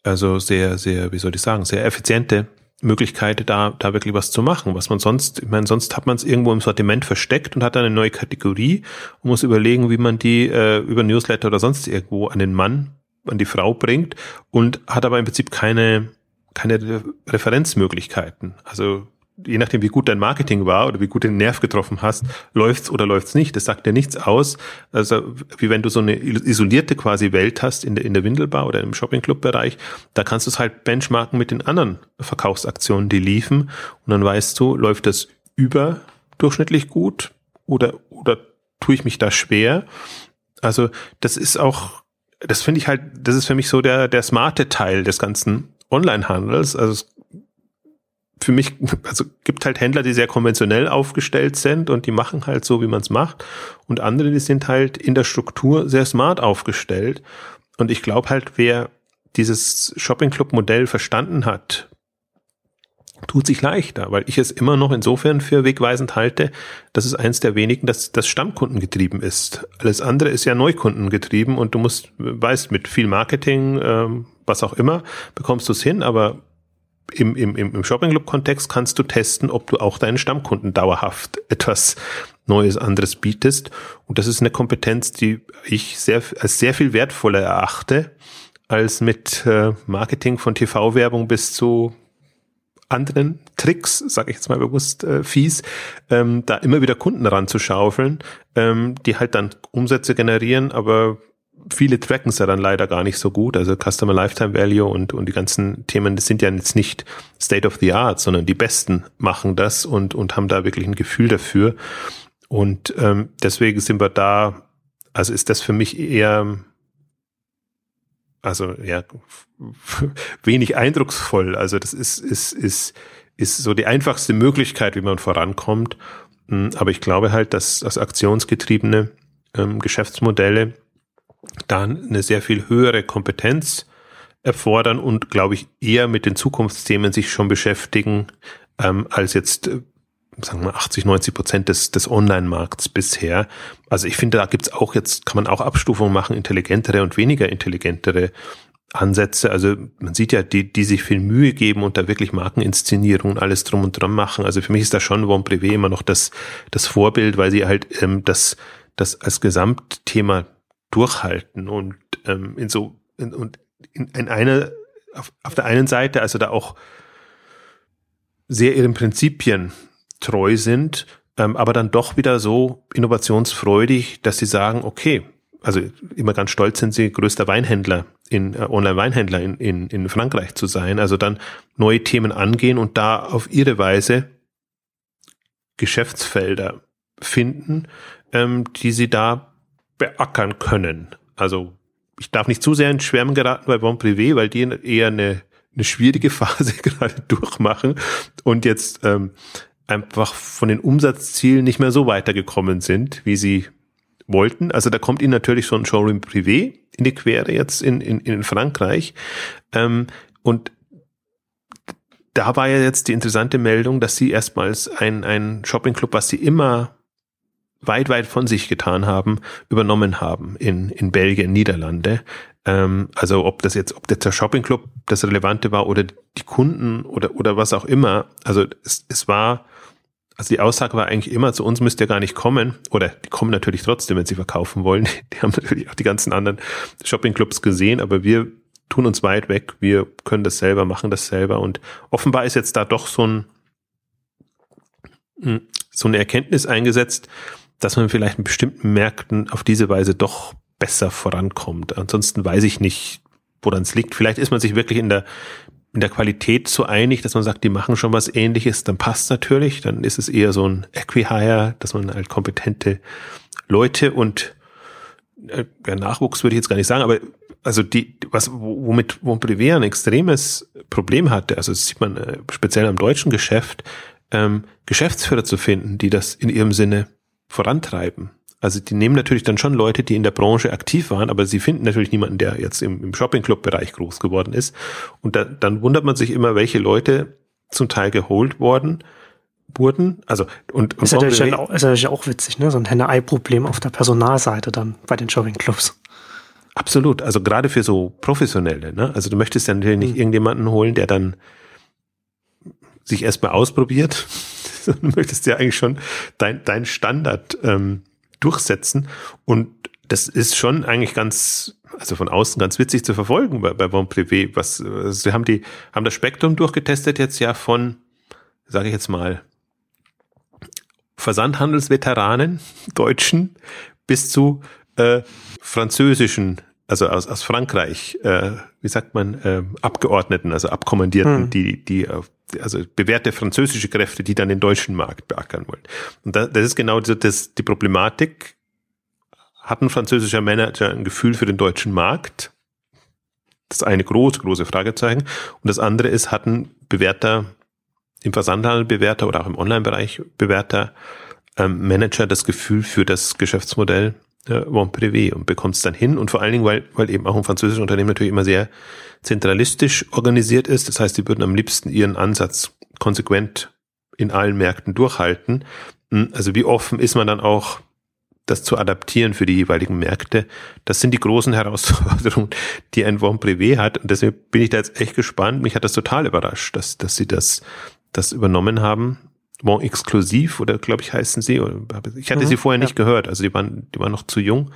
also sehr, sehr, wie soll ich sagen, sehr effiziente Möglichkeit, da, da wirklich was zu machen, was man sonst, ich meine, sonst hat man es irgendwo im Sortiment versteckt und hat dann eine neue Kategorie und muss überlegen, wie man die äh, über Newsletter oder sonst irgendwo an den Mann, an die Frau bringt und hat aber im Prinzip keine, keine Referenzmöglichkeiten. Also je nachdem, wie gut dein Marketing war oder wie gut den Nerv getroffen hast, läuft's oder läuft's nicht. Das sagt dir nichts aus. Also wie wenn du so eine isolierte quasi Welt hast in der, in der Windelbar oder im Shopping-Club-Bereich, da kannst du es halt benchmarken mit den anderen Verkaufsaktionen, die liefen. Und dann weißt du, läuft das überdurchschnittlich gut oder, oder tue ich mich da schwer? Also das ist auch, das finde ich halt, das ist für mich so der, der smarte Teil des ganzen Online-Handels. Also für mich, also gibt halt Händler, die sehr konventionell aufgestellt sind und die machen halt so, wie man es macht. Und andere, die sind halt in der Struktur sehr smart aufgestellt. Und ich glaube halt, wer dieses Shopping Club Modell verstanden hat, tut sich leichter, weil ich es immer noch insofern für wegweisend halte, dass es eins der wenigen, dass das Stammkunden getrieben ist. Alles andere ist ja Neukunden getrieben und du musst, weißt, mit viel Marketing, ähm, was auch immer, bekommst du es hin, aber im, im, im Shopping Club Kontext kannst du testen, ob du auch deinen Stammkunden dauerhaft etwas Neues, anderes bietest. Und das ist eine Kompetenz, die ich sehr, als sehr viel wertvoller erachte, als mit äh, Marketing von TV-Werbung bis zu anderen Tricks, sage ich jetzt mal bewusst äh, fies, ähm, da immer wieder Kunden ranzuschaufeln, ähm, die halt dann Umsätze generieren, aber viele tracken es ja dann leider gar nicht so gut. Also Customer Lifetime Value und, und die ganzen Themen, das sind ja jetzt nicht State of the Art, sondern die Besten machen das und, und haben da wirklich ein Gefühl dafür. Und ähm, deswegen sind wir da, also ist das für mich eher, also ja, wenig eindrucksvoll. Also das ist, ist, ist, ist so die einfachste Möglichkeit, wie man vorankommt. Hm, aber ich glaube halt, dass, dass aktionsgetriebene ähm, Geschäftsmodelle dann eine sehr viel höhere Kompetenz erfordern und, glaube ich, eher mit den Zukunftsthemen sich schon beschäftigen, ähm, als jetzt, äh, sagen wir, 80, 90 Prozent des, des Online-Markts bisher. Also ich finde, da gibt's auch jetzt, kann man auch Abstufungen machen, intelligentere und weniger intelligentere Ansätze. Also man sieht ja, die, die sich viel Mühe geben und da wirklich Markeninszenierung und alles drum und dran machen. Also für mich ist da schon Von Privé immer noch das, das Vorbild, weil sie halt ähm, das, das als Gesamtthema durchhalten und ähm, in so in, und in, in einer auf, auf der einen Seite also da auch sehr ihren Prinzipien treu sind, ähm, aber dann doch wieder so innovationsfreudig, dass sie sagen, okay, also immer ganz stolz sind sie, größter Weinhändler in äh, Online-Weinhändler in, in, in Frankreich zu sein, also dann neue Themen angehen und da auf ihre Weise Geschäftsfelder finden, ähm, die sie da beackern können. Also ich darf nicht zu sehr in Schwärmen geraten bei Bon Privé, weil die eher eine, eine schwierige Phase gerade durchmachen und jetzt ähm, einfach von den Umsatzzielen nicht mehr so weitergekommen sind, wie sie wollten. Also da kommt ihnen natürlich so ein Showroom Privé in die Quere jetzt in, in, in Frankreich. Ähm, und da war ja jetzt die interessante Meldung, dass sie erstmals ein, ein Shopping-Club, was sie immer weit, weit von sich getan haben, übernommen haben in, in Belgien, Niederlande. Ähm, also ob das jetzt, ob der Shopping Club das Relevante war oder die Kunden oder, oder was auch immer. Also es, es war, also die Aussage war eigentlich immer, zu uns müsst ihr gar nicht kommen. Oder die kommen natürlich trotzdem, wenn sie verkaufen wollen. Die haben natürlich auch die ganzen anderen Shopping Clubs gesehen, aber wir tun uns weit weg. Wir können das selber, machen das selber. Und offenbar ist jetzt da doch so ein, hm, so eine Erkenntnis eingesetzt, dass man vielleicht in bestimmten Märkten auf diese Weise doch besser vorankommt. Ansonsten weiß ich nicht, woran es liegt. Vielleicht ist man sich wirklich in der, in der Qualität so einig, dass man sagt, die machen schon was ähnliches, dann passt natürlich. Dann ist es eher so ein Equihire, dass man halt kompetente Leute und äh, Nachwuchs würde ich jetzt gar nicht sagen, aber also die, was, womit Montpellier ein extremes Problem hatte, also das sieht man äh, speziell am deutschen Geschäft, ähm, Geschäftsführer zu finden, die das in ihrem Sinne vorantreiben. Also die nehmen natürlich dann schon Leute, die in der Branche aktiv waren, aber sie finden natürlich niemanden, der jetzt im, im Shopping-Club-Bereich groß geworden ist. Und da, dann wundert man sich immer, welche Leute zum Teil geholt worden wurden. Also und, und ist, natürlich auch, ist natürlich auch witzig, ne? So ein Henne-Ei-Problem auf der Personalseite dann bei den Shopping-Clubs. Absolut. Also gerade für so Professionelle. Ne? Also du möchtest ja natürlich nicht mhm. irgendjemanden holen, der dann sich erstmal ausprobiert du möchtest ja eigentlich schon dein, dein Standard ähm, durchsetzen. Und das ist schon eigentlich ganz, also von außen ganz witzig zu verfolgen bei, bei Bon Privé. Was, also sie haben die, haben das Spektrum durchgetestet jetzt ja von, sage ich jetzt mal, Versandhandelsveteranen, Deutschen, bis zu äh, französischen, also aus, aus Frankreich, äh, wie sagt man, äh, Abgeordneten, also Abkommandierten, hm. die, die also bewährte französische Kräfte, die dann den deutschen Markt beackern wollen. Und das, das ist genau das, die Problematik. Hat ein französischer Manager ein Gefühl für den deutschen Markt? Das eine große, große Fragezeichen. Und das andere ist, hat ein bewährter, im Versandhandel bewährter oder auch im Online-Bereich bewährter ähm, Manager das Gefühl für das Geschäftsmodell äh, Bon Privé und bekommt es dann hin. Und vor allen Dingen, weil, weil eben auch ein französisches Unternehmen natürlich immer sehr zentralistisch organisiert ist. Das heißt, die würden am liebsten ihren Ansatz konsequent in allen Märkten durchhalten. Hm, also wie offen ist man dann auch, das zu adaptieren für die jeweiligen Märkte? Das sind die großen Herausforderungen, die ein Bon Privé hat. Und deswegen bin ich da jetzt echt gespannt. Mich hat das total überrascht, dass, dass sie das, das übernommen haben. Bon Exklusiv oder glaube ich heißen sie. Ich hatte mhm, sie vorher nicht ja. gehört. Also die waren, die waren noch zu jung.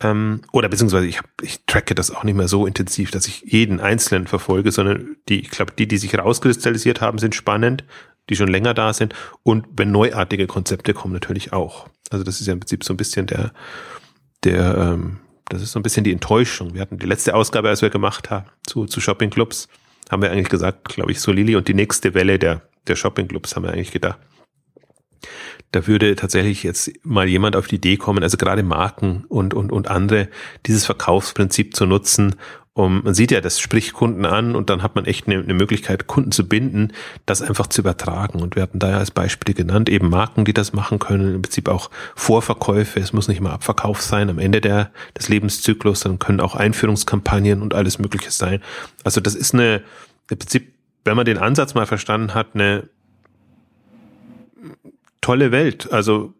Ähm, oder beziehungsweise ich, hab, ich tracke das auch nicht mehr so intensiv, dass ich jeden einzelnen verfolge, sondern die, ich glaube, die, die sich rauskristallisiert haben, sind spannend, die schon länger da sind. Und wenn neuartige Konzepte kommen, natürlich auch. Also das ist ja im Prinzip so ein bisschen der, der, ähm, das ist so ein bisschen die Enttäuschung. Wir hatten die letzte Ausgabe, als wir gemacht haben, zu, zu Shoppingclubs, haben wir eigentlich gesagt, glaube ich, so Lili und die nächste Welle der, der Shoppingclubs haben wir eigentlich gedacht. Da würde tatsächlich jetzt mal jemand auf die Idee kommen, also gerade Marken und, und, und andere, dieses Verkaufsprinzip zu nutzen, um, man sieht ja, das spricht Kunden an und dann hat man echt eine, eine, Möglichkeit, Kunden zu binden, das einfach zu übertragen. Und wir hatten da ja als Beispiele genannt, eben Marken, die das machen können, im Prinzip auch Vorverkäufe, es muss nicht mal Abverkauf sein am Ende der, des Lebenszyklus, dann können auch Einführungskampagnen und alles Mögliche sein. Also das ist eine, im Prinzip, wenn man den Ansatz mal verstanden hat, eine tolle Welt. Also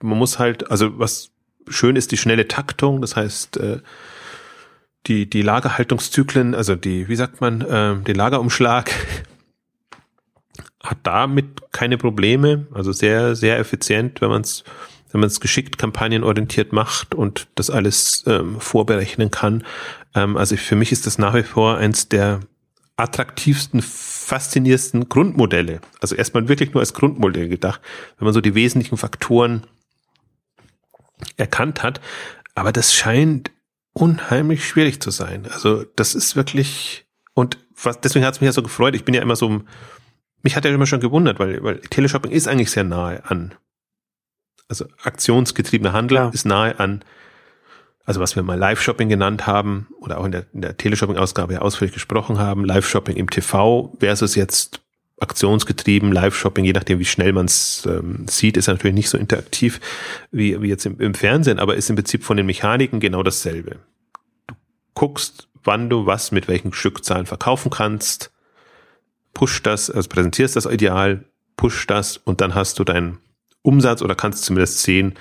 man muss halt, also was schön ist, die schnelle Taktung, das heißt, äh, die, die Lagerhaltungszyklen, also die, wie sagt man, äh, den Lagerumschlag hat damit keine Probleme, also sehr, sehr effizient, wenn man es wenn man es geschickt kampagnenorientiert macht und das alles ähm, vorberechnen kann. Ähm, also für mich ist das nach wie vor eins der attraktivsten, faszinierendsten Grundmodelle. Also erstmal wirklich nur als Grundmodell gedacht, wenn man so die wesentlichen Faktoren erkannt hat. Aber das scheint unheimlich schwierig zu sein. Also das ist wirklich und was deswegen hat es mich ja so gefreut. Ich bin ja immer so, mich hat ja immer schon gewundert, weil weil Teleshopping ist eigentlich sehr nahe an, also aktionsgetriebener Handel ja. ist nahe an, also was wir mal Live-Shopping genannt haben oder auch in der, in der Teleshopping-Ausgabe ja ausführlich gesprochen haben, Live-Shopping im TV versus jetzt aktionsgetrieben, Live-Shopping, je nachdem, wie schnell man es ähm, sieht, ist natürlich nicht so interaktiv wie, wie jetzt im, im Fernsehen, aber ist im Prinzip von den Mechaniken genau dasselbe. Du guckst, wann du was mit welchen Stückzahlen verkaufen kannst, push das, also präsentierst das Ideal, push das und dann hast du deinen Umsatz oder kannst zumindest sehen,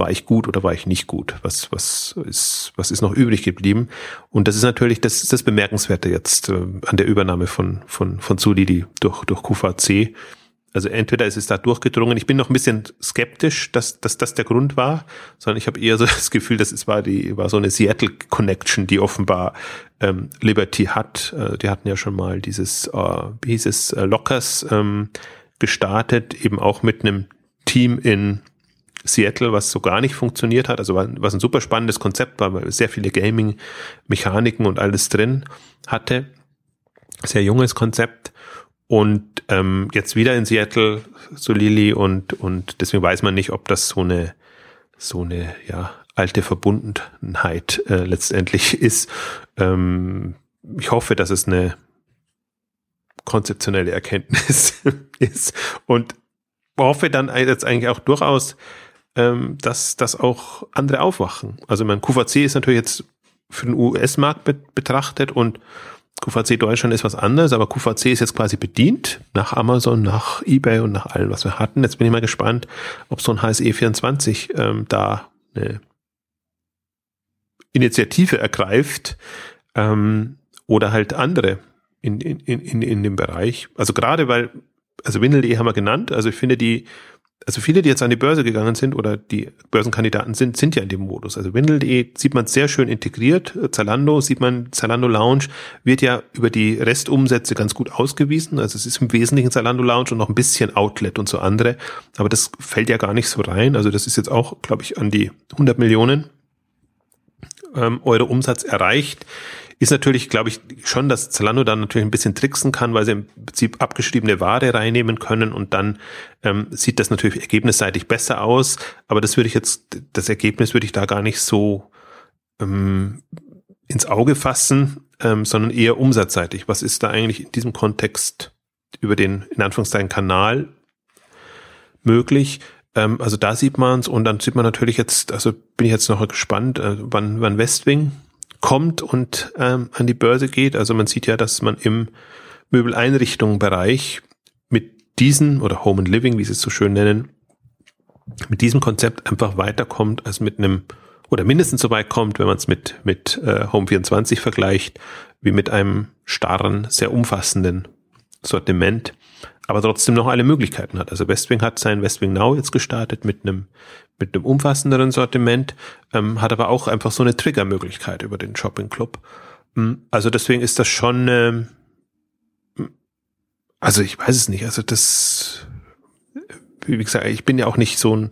war ich gut oder war ich nicht gut? Was, was ist, was ist noch übrig geblieben? Und das ist natürlich, das ist das Bemerkenswerte jetzt äh, an der Übernahme von, von, von Zulidi durch, durch QVC. Also entweder ist es da durchgedrungen. Ich bin noch ein bisschen skeptisch, dass, dass das der Grund war, sondern ich habe eher so das Gefühl, dass es war die war so eine Seattle Connection, die offenbar ähm, Liberty hat. Äh, die hatten ja schon mal dieses, äh, wie hieß es, äh, Lockers ähm, gestartet, eben auch mit einem Team in Seattle, was so gar nicht funktioniert hat, also was ein super spannendes Konzept war, weil sehr viele Gaming-Mechaniken und alles drin hatte. Sehr junges Konzept. Und ähm, jetzt wieder in Seattle, so Lilly und, und deswegen weiß man nicht, ob das so eine, so eine, ja, alte Verbundenheit äh, letztendlich ist. Ähm, ich hoffe, dass es eine konzeptionelle Erkenntnis ist und hoffe dann jetzt eigentlich auch durchaus, ähm, dass, dass auch andere aufwachen. Also mein QVC ist natürlich jetzt für den US-Markt betrachtet und QVC Deutschland ist was anderes, aber QVC ist jetzt quasi bedient nach Amazon, nach eBay und nach allem, was wir hatten. Jetzt bin ich mal gespannt, ob so ein HSE24 ähm, da eine Initiative ergreift ähm, oder halt andere in, in, in, in dem Bereich. Also gerade weil, also Windel.de haben wir genannt, also ich finde die also viele, die jetzt an die Börse gegangen sind oder die Börsenkandidaten sind, sind ja in dem Modus. Also Windel.de sieht man sehr schön integriert. Zalando sieht man, Zalando Lounge wird ja über die Restumsätze ganz gut ausgewiesen. Also es ist im Wesentlichen Zalando Lounge und noch ein bisschen Outlet und so andere. Aber das fällt ja gar nicht so rein. Also das ist jetzt auch, glaube ich, an die 100 Millionen ähm, Euro Umsatz erreicht ist natürlich, glaube ich, schon, dass Zalando dann natürlich ein bisschen tricksen kann, weil sie im Prinzip abgeschriebene Ware reinnehmen können und dann ähm, sieht das natürlich ergebnisseitig besser aus. Aber das würde ich jetzt, das Ergebnis würde ich da gar nicht so ähm, ins Auge fassen, ähm, sondern eher umsatzseitig. Was ist da eigentlich in diesem Kontext über den, in Anführungszeichen, Kanal möglich? Ähm, also da sieht man es und dann sieht man natürlich jetzt, also bin ich jetzt noch gespannt, äh, wann, wann Westwing kommt und ähm, an die Börse geht. Also man sieht ja, dass man im Möbeleinrichtungsbereich mit diesen oder Home and Living, wie sie es so schön nennen, mit diesem Konzept einfach weiterkommt als mit einem oder mindestens so weit kommt, wenn man es mit mit äh, Home 24 vergleicht, wie mit einem starren, sehr umfassenden Sortiment. Aber trotzdem noch alle Möglichkeiten hat. Also Westwing hat sein Westwing Now jetzt gestartet mit einem mit einem umfassenderen Sortiment, ähm, hat aber auch einfach so eine Triggermöglichkeit über den Shopping Club. Hm, also deswegen ist das schon, ähm, also ich weiß es nicht, also das, wie gesagt, ich bin ja auch nicht so ein,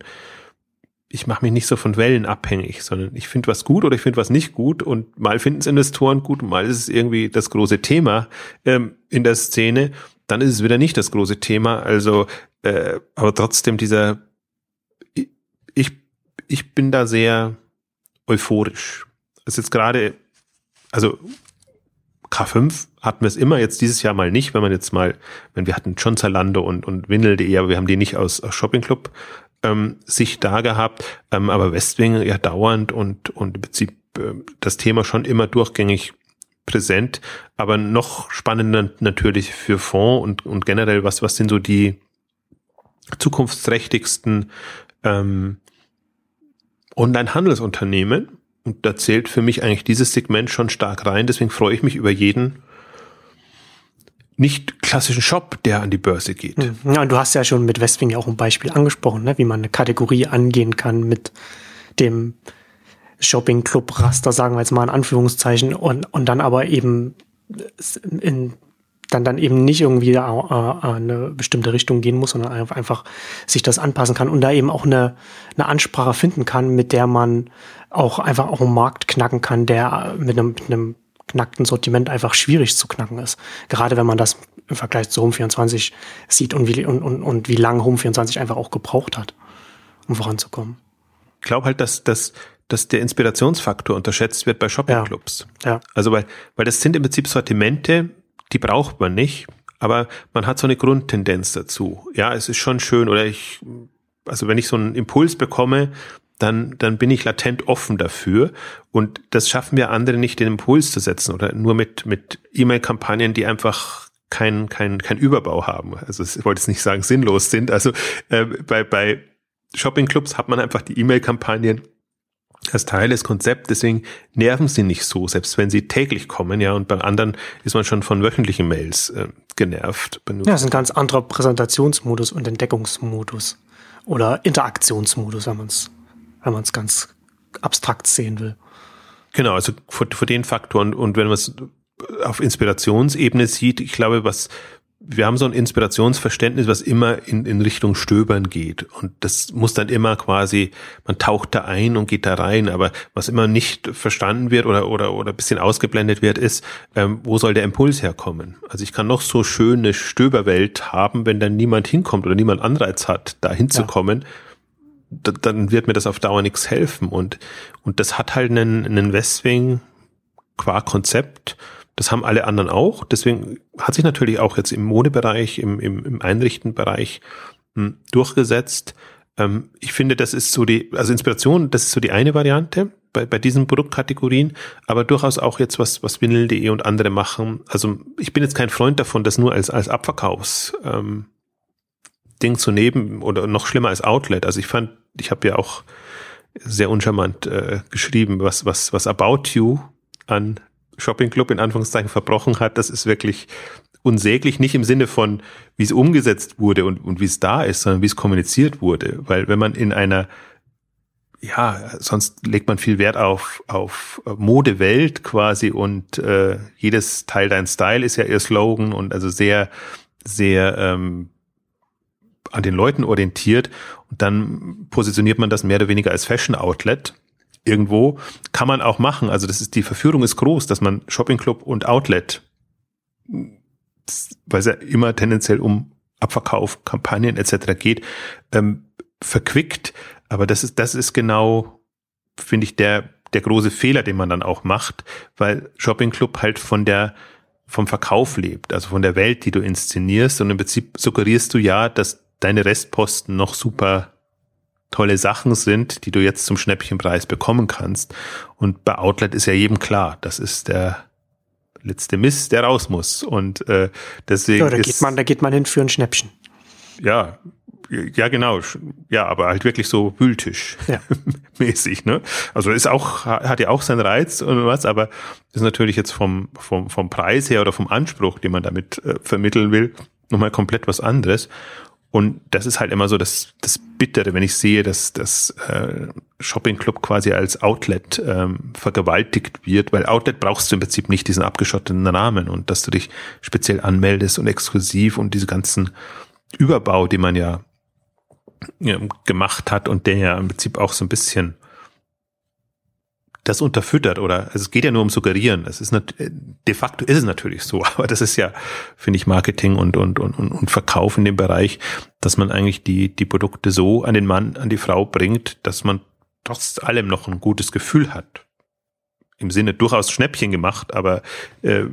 ich mache mich nicht so von Wellen abhängig, sondern ich finde was gut oder ich finde was nicht gut und mal finden es Investoren gut, mal ist es irgendwie das große Thema ähm, in der Szene, dann ist es wieder nicht das große Thema. Also, äh, aber trotzdem dieser, ich, ich bin da sehr euphorisch. Das ist jetzt gerade, also K5 hatten wir es immer, jetzt dieses Jahr mal nicht, wenn man jetzt mal, wenn wir hatten schon Zalando und, und Windel.de, aber wir haben die nicht aus, aus Shopping Club ähm, sich da gehabt, ähm, aber Westwing ja dauernd und, und im Prinzip äh, das Thema schon immer durchgängig präsent, aber noch spannender natürlich für Fonds und, und generell, was, was sind so die zukunftsträchtigsten ähm, Online-Handelsunternehmen? Und da zählt für mich eigentlich dieses Segment schon stark rein. Deswegen freue ich mich über jeden nicht klassischen Shop, der an die Börse geht. Hm. Ja, und du hast ja schon mit Westwing ja auch ein Beispiel angesprochen, ne? wie man eine Kategorie angehen kann mit dem Shopping Club Raster, sagen wir jetzt mal in Anführungszeichen, und, und dann aber eben in, dann dann eben nicht irgendwie äh, eine bestimmte Richtung gehen muss, sondern einfach sich das anpassen kann und da eben auch eine, eine Ansprache finden kann, mit der man auch einfach auch einen Markt knacken kann, der mit einem, mit einem knackten Sortiment einfach schwierig zu knacken ist. Gerade wenn man das im Vergleich zu Home 24 sieht und wie, und, und, und wie lange Home 24 einfach auch gebraucht hat, um voranzukommen. Ich glaube halt, dass, dass, dass der Inspirationsfaktor unterschätzt wird bei Shoppingclubs. Ja. ja. Also weil, weil das sind im Prinzip Sortimente, die braucht man nicht, aber man hat so eine Grundtendenz dazu. Ja, es ist schon schön oder ich, also wenn ich so einen Impuls bekomme, dann, dann bin ich latent offen dafür. Und das schaffen wir andere nicht, den Impuls zu setzen oder nur mit, mit E-Mail-Kampagnen, die einfach kein, kein, kein Überbau haben. Also ich wollte jetzt nicht sagen, sinnlos sind. Also äh, bei, bei Shopping-Clubs hat man einfach die E-Mail-Kampagnen als Teil des Konzepts, deswegen nerven sie nicht so, selbst wenn sie täglich kommen, ja, und bei anderen ist man schon von wöchentlichen Mails äh, genervt. Ja, das ist ein ganz anderer Präsentationsmodus und Entdeckungsmodus oder Interaktionsmodus, wenn man es wenn man es ganz abstrakt sehen will. Genau, also vor, vor den Faktoren und wenn man es auf Inspirationsebene sieht, ich glaube, was wir haben so ein Inspirationsverständnis, was immer in, in Richtung Stöbern geht. Und das muss dann immer quasi, man taucht da ein und geht da rein, aber was immer nicht verstanden wird oder, oder, oder bisschen ausgeblendet wird, ist, ähm, wo soll der Impuls herkommen? Also ich kann noch so schöne Stöberwelt haben, wenn dann niemand hinkommt oder niemand Anreiz hat, da hinzukommen. Ja dann wird mir das auf Dauer nichts helfen. Und, und das hat halt einen, einen Westwing qua Konzept. Das haben alle anderen auch. Deswegen hat sich natürlich auch jetzt im Modebereich, im, im, im Einrichtenbereich hm, durchgesetzt. Ähm, ich finde, das ist so die, also Inspiration, das ist so die eine Variante bei, bei diesen Produktkategorien, aber durchaus auch jetzt was, was Vinyl.de und andere machen. Also ich bin jetzt kein Freund davon, das nur als, als Abverkaufs, ähm, Ding zu nehmen oder noch schlimmer als Outlet. Also ich fand, ich habe ja auch sehr uncharmant äh, geschrieben, was, was, was About You an Shopping Club in Anführungszeichen verbrochen hat. Das ist wirklich unsäglich, nicht im Sinne von, wie es umgesetzt wurde und, und wie es da ist, sondern wie es kommuniziert wurde. Weil wenn man in einer ja, sonst legt man viel Wert auf, auf Modewelt quasi und äh, jedes Teil dein Style ist ja ihr Slogan und also sehr, sehr ähm, an den Leuten orientiert und dann positioniert man das mehr oder weniger als Fashion Outlet. Irgendwo kann man auch machen. Also das ist die Verführung ist groß, dass man Shopping Club und Outlet, weil es ja immer tendenziell um Abverkauf, Kampagnen etc. geht, ähm, verquickt. Aber das ist das ist genau, finde ich, der der große Fehler, den man dann auch macht, weil Shopping Club halt von der vom Verkauf lebt, also von der Welt, die du inszenierst. Und im Prinzip suggerierst du ja, dass deine Restposten noch super tolle Sachen sind, die du jetzt zum Schnäppchenpreis bekommen kannst. Und bei Outlet ist ja jedem klar, das ist der letzte Mist, der raus muss. Und äh, deswegen. Ja, da geht man, da geht man hin für ein Schnäppchen. Ja, ja, genau. Ja, aber halt wirklich so Wühltisch ja. mäßig, ne? Also ist auch, hat ja auch seinen Reiz und was, aber ist natürlich jetzt vom, vom, vom Preis her oder vom Anspruch, den man damit äh, vermitteln will, nochmal komplett was anderes. Und das ist halt immer so das, das Bittere, wenn ich sehe, dass das äh, Shopping Club quasi als Outlet ähm, vergewaltigt wird, weil Outlet brauchst du im Prinzip nicht diesen abgeschotteten Rahmen und dass du dich speziell anmeldest und exklusiv und diese ganzen Überbau, die man ja, ja gemacht hat und der ja im Prinzip auch so ein bisschen das unterfüttert oder also es geht ja nur um Suggerieren. Es ist de facto ist es natürlich so, aber das ist ja, finde ich, Marketing und, und, und, und Verkauf in dem Bereich, dass man eigentlich die, die Produkte so an den Mann, an die Frau bringt, dass man trotz allem noch ein gutes Gefühl hat. Im Sinne durchaus Schnäppchen gemacht, aber äh,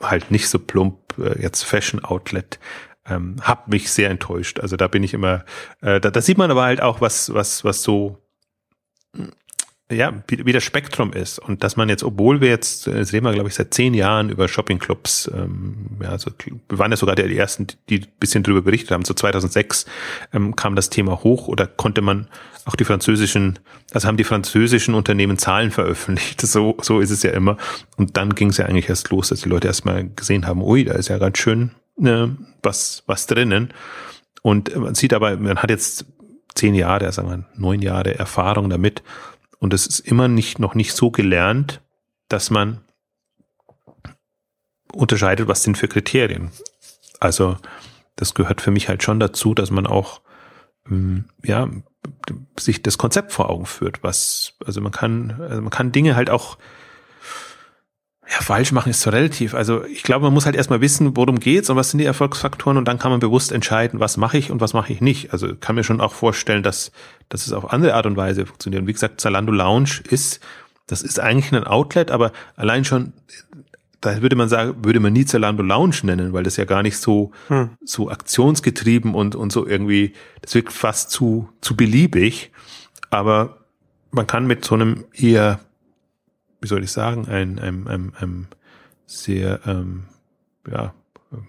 halt nicht so plump, äh, jetzt Fashion Outlet. Ähm, hab mich sehr enttäuscht. Also da bin ich immer, äh, da, da sieht man aber halt auch, was, was, was so ja, wie, wie das Spektrum ist und dass man jetzt, obwohl wir jetzt, jetzt reden wir, glaube ich, seit zehn Jahren über Shoppingclubs, ähm, ja, also wir waren ja sogar die ersten, die ein bisschen drüber berichtet haben. So 2006 ähm, kam das Thema hoch oder konnte man auch die französischen, also haben die französischen Unternehmen Zahlen veröffentlicht. So, so ist es ja immer. Und dann ging es ja eigentlich erst los, dass die Leute erstmal gesehen haben, ui, da ist ja ganz schön ne, was, was drinnen. Und man sieht aber, man hat jetzt zehn Jahre, sagen wir neun Jahre Erfahrung damit und es ist immer nicht, noch nicht so gelernt, dass man unterscheidet, was sind für Kriterien. Also, das gehört für mich halt schon dazu, dass man auch, ähm, ja, sich das Konzept vor Augen führt, was, also man kann, also man kann Dinge halt auch ja, falsch machen ist so relativ. Also ich glaube, man muss halt erstmal wissen, worum geht's und was sind die Erfolgsfaktoren und dann kann man bewusst entscheiden, was mache ich und was mache ich nicht. Also kann mir schon auch vorstellen, dass, dass es auf andere Art und Weise funktioniert. Und wie gesagt, Zalando Lounge ist, das ist eigentlich ein Outlet, aber allein schon, da würde man sagen, würde man nie Zalando Lounge nennen, weil das ja gar nicht so, hm. so aktionsgetrieben und, und so irgendwie, das wirkt fast zu, zu beliebig. Aber man kann mit so einem eher wie soll ich sagen, ein, ein, ein, ein sehr, ähm, ja, ähm,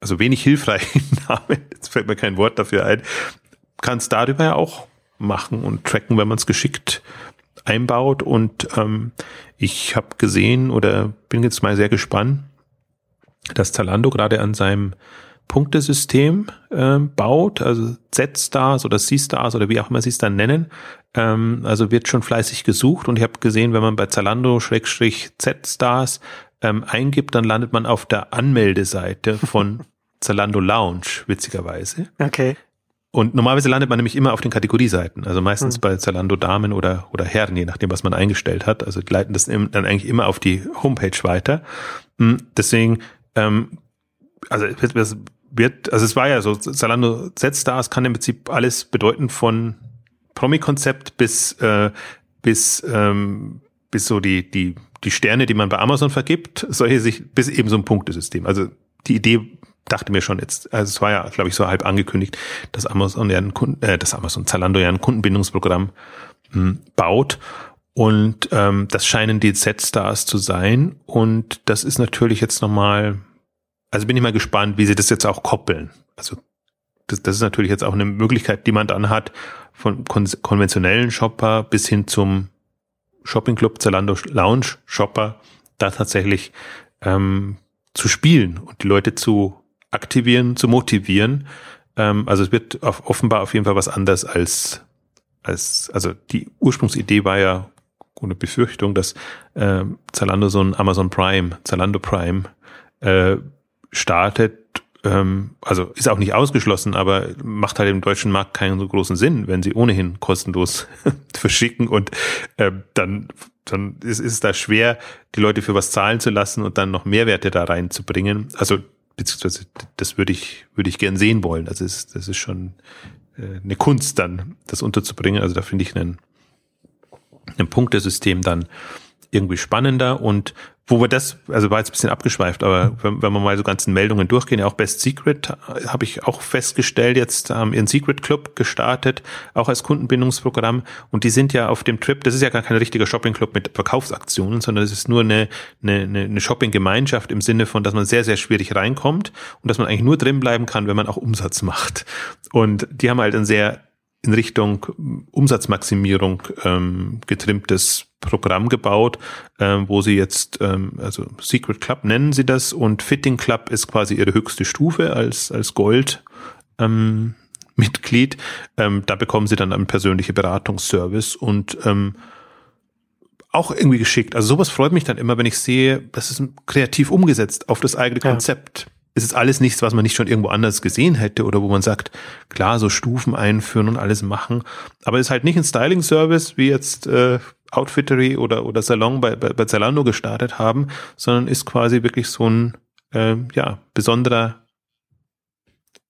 also wenig hilfreichen Namen, jetzt fällt mir kein Wort dafür ein, kann es darüber ja auch machen und tracken, wenn man es geschickt einbaut. Und ähm, ich habe gesehen oder bin jetzt mal sehr gespannt, dass Zalando gerade an seinem Punktesystem äh, baut, also Z-Stars oder C-Stars oder wie auch immer sie es dann nennen. Ähm, also wird schon fleißig gesucht und ich habe gesehen, wenn man bei Zalando-Z-Stars ähm, eingibt, dann landet man auf der Anmeldeseite von Zalando Lounge, witzigerweise. Okay. Und normalerweise landet man nämlich immer auf den Kategorieseiten, also meistens hm. bei Zalando Damen oder, oder Herren, je nachdem, was man eingestellt hat. Also die leiten das dann eigentlich immer auf die Homepage weiter. Hm, deswegen ähm, also es wird, also es war ja so, da, es kann im Prinzip alles bedeuten von Promi-Konzept bis, äh, bis, ähm, bis so die, die, die Sterne, die man bei Amazon vergibt, solche sich, bis eben so ein Punktesystem. Also die Idee dachte mir schon jetzt, also es war ja, glaube ich, so halb angekündigt, dass Amazon ja ein Kunden, äh, dass Amazon Zalando ja ein Kundenbindungsprogramm mh, hm, baut. Und ähm, das scheinen die Z-Stars zu sein. Und das ist natürlich jetzt nochmal also bin ich mal gespannt, wie sie das jetzt auch koppeln. Also das, das ist natürlich jetzt auch eine Möglichkeit, die man dann hat, von kon konventionellen Shopper bis hin zum Shopping Club Zalando Lounge Shopper, da tatsächlich ähm, zu spielen und die Leute zu aktivieren, zu motivieren. Ähm, also es wird auf, offenbar auf jeden Fall was anders als, als, also die Ursprungsidee war ja ohne Befürchtung, dass äh, Zalando so ein Amazon Prime, Zalando Prime äh, startet, ähm, also ist auch nicht ausgeschlossen, aber macht halt im deutschen Markt keinen so großen Sinn, wenn sie ohnehin kostenlos verschicken und äh, dann dann ist, ist es da schwer, die Leute für was zahlen zu lassen und dann noch Mehrwerte da reinzubringen. Also beziehungsweise das würde ich würde ich gern sehen wollen. Das ist das ist schon äh, eine Kunst dann, das unterzubringen. Also da finde ich einen ein Punktesystem dann irgendwie spannender und wo wir das, also war jetzt ein bisschen abgeschweift, aber wenn, wenn wir mal so ganzen Meldungen durchgehen, ja auch Best Secret äh, habe ich auch festgestellt, jetzt haben ihren Secret Club gestartet, auch als Kundenbindungsprogramm und die sind ja auf dem Trip, das ist ja gar kein richtiger Shopping Club mit Verkaufsaktionen, sondern es ist nur eine, eine, eine Shopping-Gemeinschaft im Sinne von, dass man sehr, sehr schwierig reinkommt und dass man eigentlich nur drin bleiben kann, wenn man auch Umsatz macht. Und die haben halt ein sehr in Richtung Umsatzmaximierung ähm, getrimmtes Programm gebaut, ähm, wo sie jetzt, ähm, also Secret Club nennen sie das und Fitting Club ist quasi ihre höchste Stufe als, als Gold. Ähm, Mitglied. Ähm, da bekommen sie dann einen persönlichen Beratungsservice und ähm, auch irgendwie geschickt. Also sowas freut mich dann immer, wenn ich sehe, das ist kreativ umgesetzt auf das eigene Konzept. Ja. Es ist alles nichts, was man nicht schon irgendwo anders gesehen hätte oder wo man sagt, klar, so Stufen einführen und alles machen. Aber es ist halt nicht ein Styling-Service, wie jetzt äh, Outfittery oder, oder Salon bei, bei, bei Zalando gestartet haben, sondern ist quasi wirklich so ein äh, ja, besonderer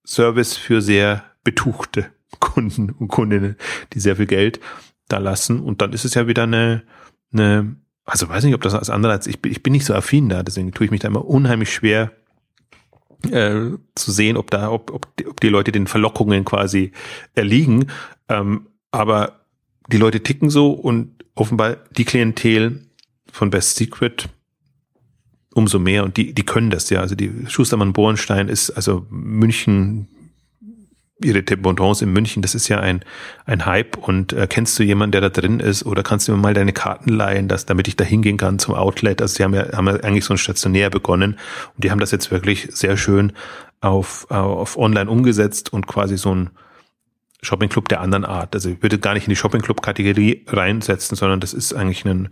Service für sehr betuchte Kunden und Kundinnen, die sehr viel Geld da lassen. Und dann ist es ja wieder eine, eine also weiß nicht, ob das als andere als ich ich bin nicht so affin da, deswegen tue ich mich da immer unheimlich schwer äh, zu sehen, ob da, ob, ob, die, ob die Leute den Verlockungen quasi erliegen. Ähm, aber die Leute ticken so und offenbar die Klientel von Best Secret umso mehr und die, die können das ja. Also die Schustermann Bohrenstein ist also München ihre Dependance in München, das ist ja ein, ein Hype. Und äh, kennst du jemanden, der da drin ist? Oder kannst du mir mal deine Karten leihen, dass, damit ich da hingehen kann zum Outlet? Also sie haben ja, haben ja eigentlich so ein stationär begonnen. Und die haben das jetzt wirklich sehr schön auf, auf online umgesetzt und quasi so ein Shopping Club der anderen Art. Also ich würde gar nicht in die Shopping Club Kategorie reinsetzen, sondern das ist eigentlich ein,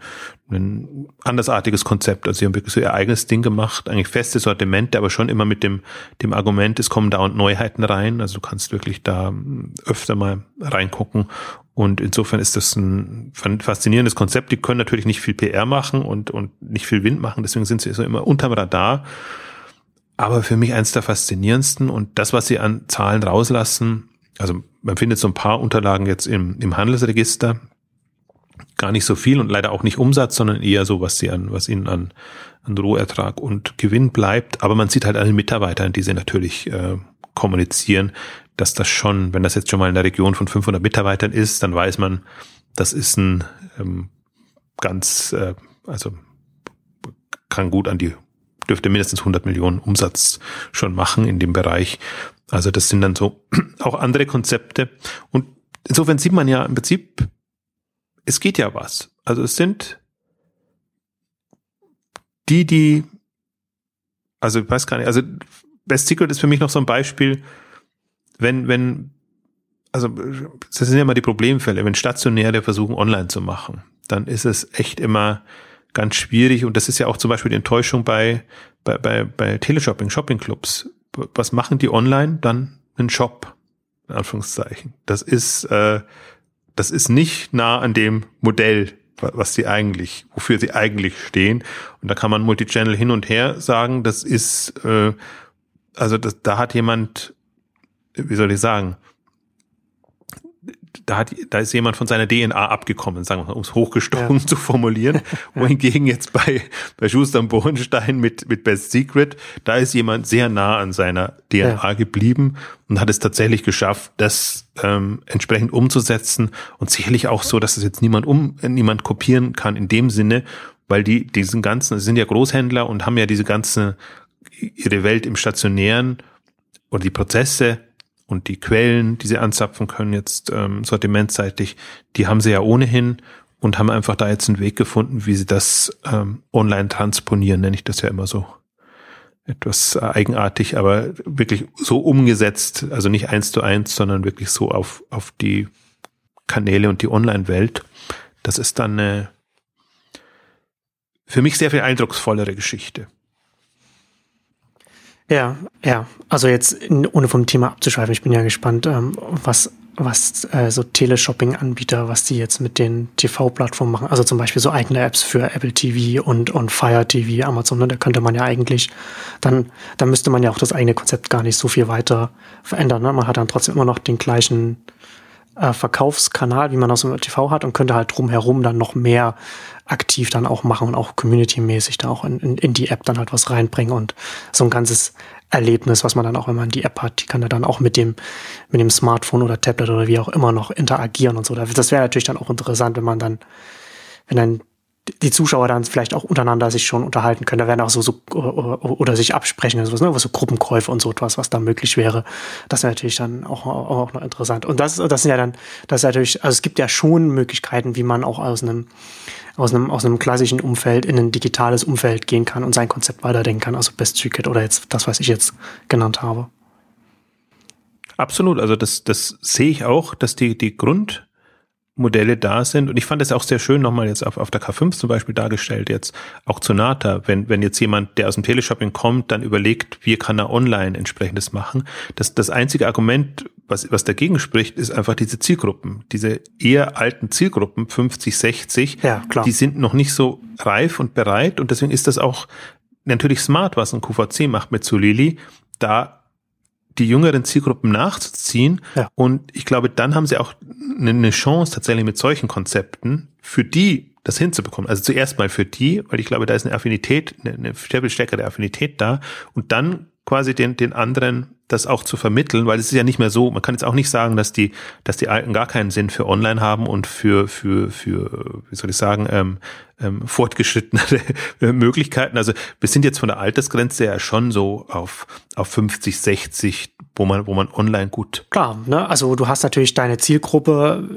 ein andersartiges Konzept. Also sie haben wirklich so ihr eigenes Ding gemacht, eigentlich feste Sortimente, aber schon immer mit dem, dem Argument, es kommen dauernd Neuheiten rein. Also du kannst wirklich da öfter mal reingucken. Und insofern ist das ein faszinierendes Konzept. Die können natürlich nicht viel PR machen und, und nicht viel Wind machen, deswegen sind sie so immer unterm Radar. Aber für mich eins der faszinierendsten und das, was sie an Zahlen rauslassen, also man findet so ein paar Unterlagen jetzt im, im Handelsregister, gar nicht so viel und leider auch nicht Umsatz, sondern eher so, was sie an, was ihnen an, an Rohertrag und Gewinn bleibt. Aber man sieht halt an den Mitarbeitern, die sie natürlich äh, kommunizieren, dass das schon, wenn das jetzt schon mal in der Region von 500 Mitarbeitern ist, dann weiß man, das ist ein ähm, ganz, äh, also kann gut an die, dürfte mindestens 100 Millionen Umsatz schon machen in dem Bereich. Also das sind dann so auch andere Konzepte. Und insofern sieht man ja im Prinzip, es geht ja was. Also es sind die, die, also ich weiß gar nicht, also Best Secret ist für mich noch so ein Beispiel, wenn, wenn, also das sind ja immer die Problemfälle, wenn Stationäre versuchen online zu machen, dann ist es echt immer ganz schwierig und das ist ja auch zum Beispiel die Enttäuschung bei, bei, bei, bei Teleshopping, Shoppingclubs was machen die online? Dann einen Shop, in Anführungszeichen. Das ist, äh, das ist nicht nah an dem Modell, was sie eigentlich, wofür sie eigentlich stehen. Und da kann man Multichannel hin und her sagen, das ist, äh, also das, da hat jemand, wie soll ich sagen, da hat, da ist jemand von seiner DNA abgekommen, sagen wir mal, um es hochgestochen ja. zu formulieren. Wohingegen jetzt bei, bei Schuster und Bohenstein mit, mit Best Secret, da ist jemand sehr nah an seiner DNA ja. geblieben und hat es tatsächlich geschafft, das ähm, entsprechend umzusetzen und sicherlich auch so, dass es jetzt niemand um, niemand kopieren kann in dem Sinne, weil die, diesen ganzen, sind ja Großhändler und haben ja diese ganze, ihre Welt im Stationären oder die Prozesse und die Quellen, die sie anzapfen können, jetzt ähm, sortimentseitig, die haben sie ja ohnehin und haben einfach da jetzt einen Weg gefunden, wie sie das ähm, online transponieren, nenne ich das ja immer so. Etwas äh, eigenartig, aber wirklich so umgesetzt, also nicht eins zu eins, sondern wirklich so auf, auf die Kanäle und die Online-Welt. Das ist dann eine für mich sehr viel eindrucksvollere Geschichte. Ja, ja. Also jetzt, ohne vom Thema abzuschweifen, ich bin ja gespannt, ähm, was, was äh, so Teleshopping-Anbieter, was die jetzt mit den TV-Plattformen machen. Also zum Beispiel so eigene Apps für Apple TV und, und Fire TV, Amazon, ne? da könnte man ja eigentlich, dann, dann müsste man ja auch das eigene Konzept gar nicht so viel weiter verändern. Ne? Man hat dann trotzdem immer noch den gleichen äh, Verkaufskanal, wie man aus dem TV hat und könnte halt drumherum dann noch mehr aktiv dann auch machen und auch community-mäßig da auch in, in, in die App dann halt was reinbringen und so ein ganzes Erlebnis, was man dann auch, wenn man die App hat, die kann er dann auch mit dem, mit dem Smartphone oder Tablet oder wie auch immer noch interagieren und so. Das wäre natürlich dann auch interessant, wenn man dann, wenn dann die Zuschauer dann vielleicht auch untereinander sich schon unterhalten können. Da werden auch so, so oder, oder sich absprechen, also ne, was so Gruppenkäufe und so etwas, was da möglich wäre. Das wäre natürlich dann auch, auch noch interessant. Und das, das sind ja dann, das ist natürlich, also es gibt ja schon Möglichkeiten, wie man auch aus einem, aus einem, aus einem klassischen Umfeld in ein digitales Umfeld gehen kann und sein Konzept weiterdenken kann, also Best Ticket oder jetzt das, was ich jetzt genannt habe. Absolut, also das, das sehe ich auch, dass die, die Grund, Modelle da sind. Und ich fand es auch sehr schön nochmal jetzt auf, auf der K5 zum Beispiel dargestellt, jetzt auch zu NATA, wenn, wenn jetzt jemand, der aus dem Teleshopping kommt, dann überlegt, wie kann er online entsprechendes machen. Das, das einzige Argument, was, was dagegen spricht, ist einfach diese Zielgruppen, diese eher alten Zielgruppen, 50, 60, ja, klar. die sind noch nicht so reif und bereit. Und deswegen ist das auch natürlich smart, was ein QVC macht mit Solili, da die jüngeren Zielgruppen nachzuziehen. Ja. Und ich glaube, dann haben sie auch eine Chance tatsächlich mit solchen Konzepten für die das hinzubekommen. Also zuerst mal für die, weil ich glaube, da ist eine Affinität, eine, eine stärkere Affinität da. Und dann quasi den, den anderen das auch zu vermitteln, weil es ist ja nicht mehr so, man kann jetzt auch nicht sagen, dass die, dass die Alten gar keinen Sinn für online haben und für, für, für, wie soll ich sagen, ähm, ähm, fortgeschrittenere Möglichkeiten. Also wir sind jetzt von der Altersgrenze ja schon so auf, auf 50, 60, wo man, wo man online gut. Klar, ne? Also du hast natürlich deine Zielgruppe,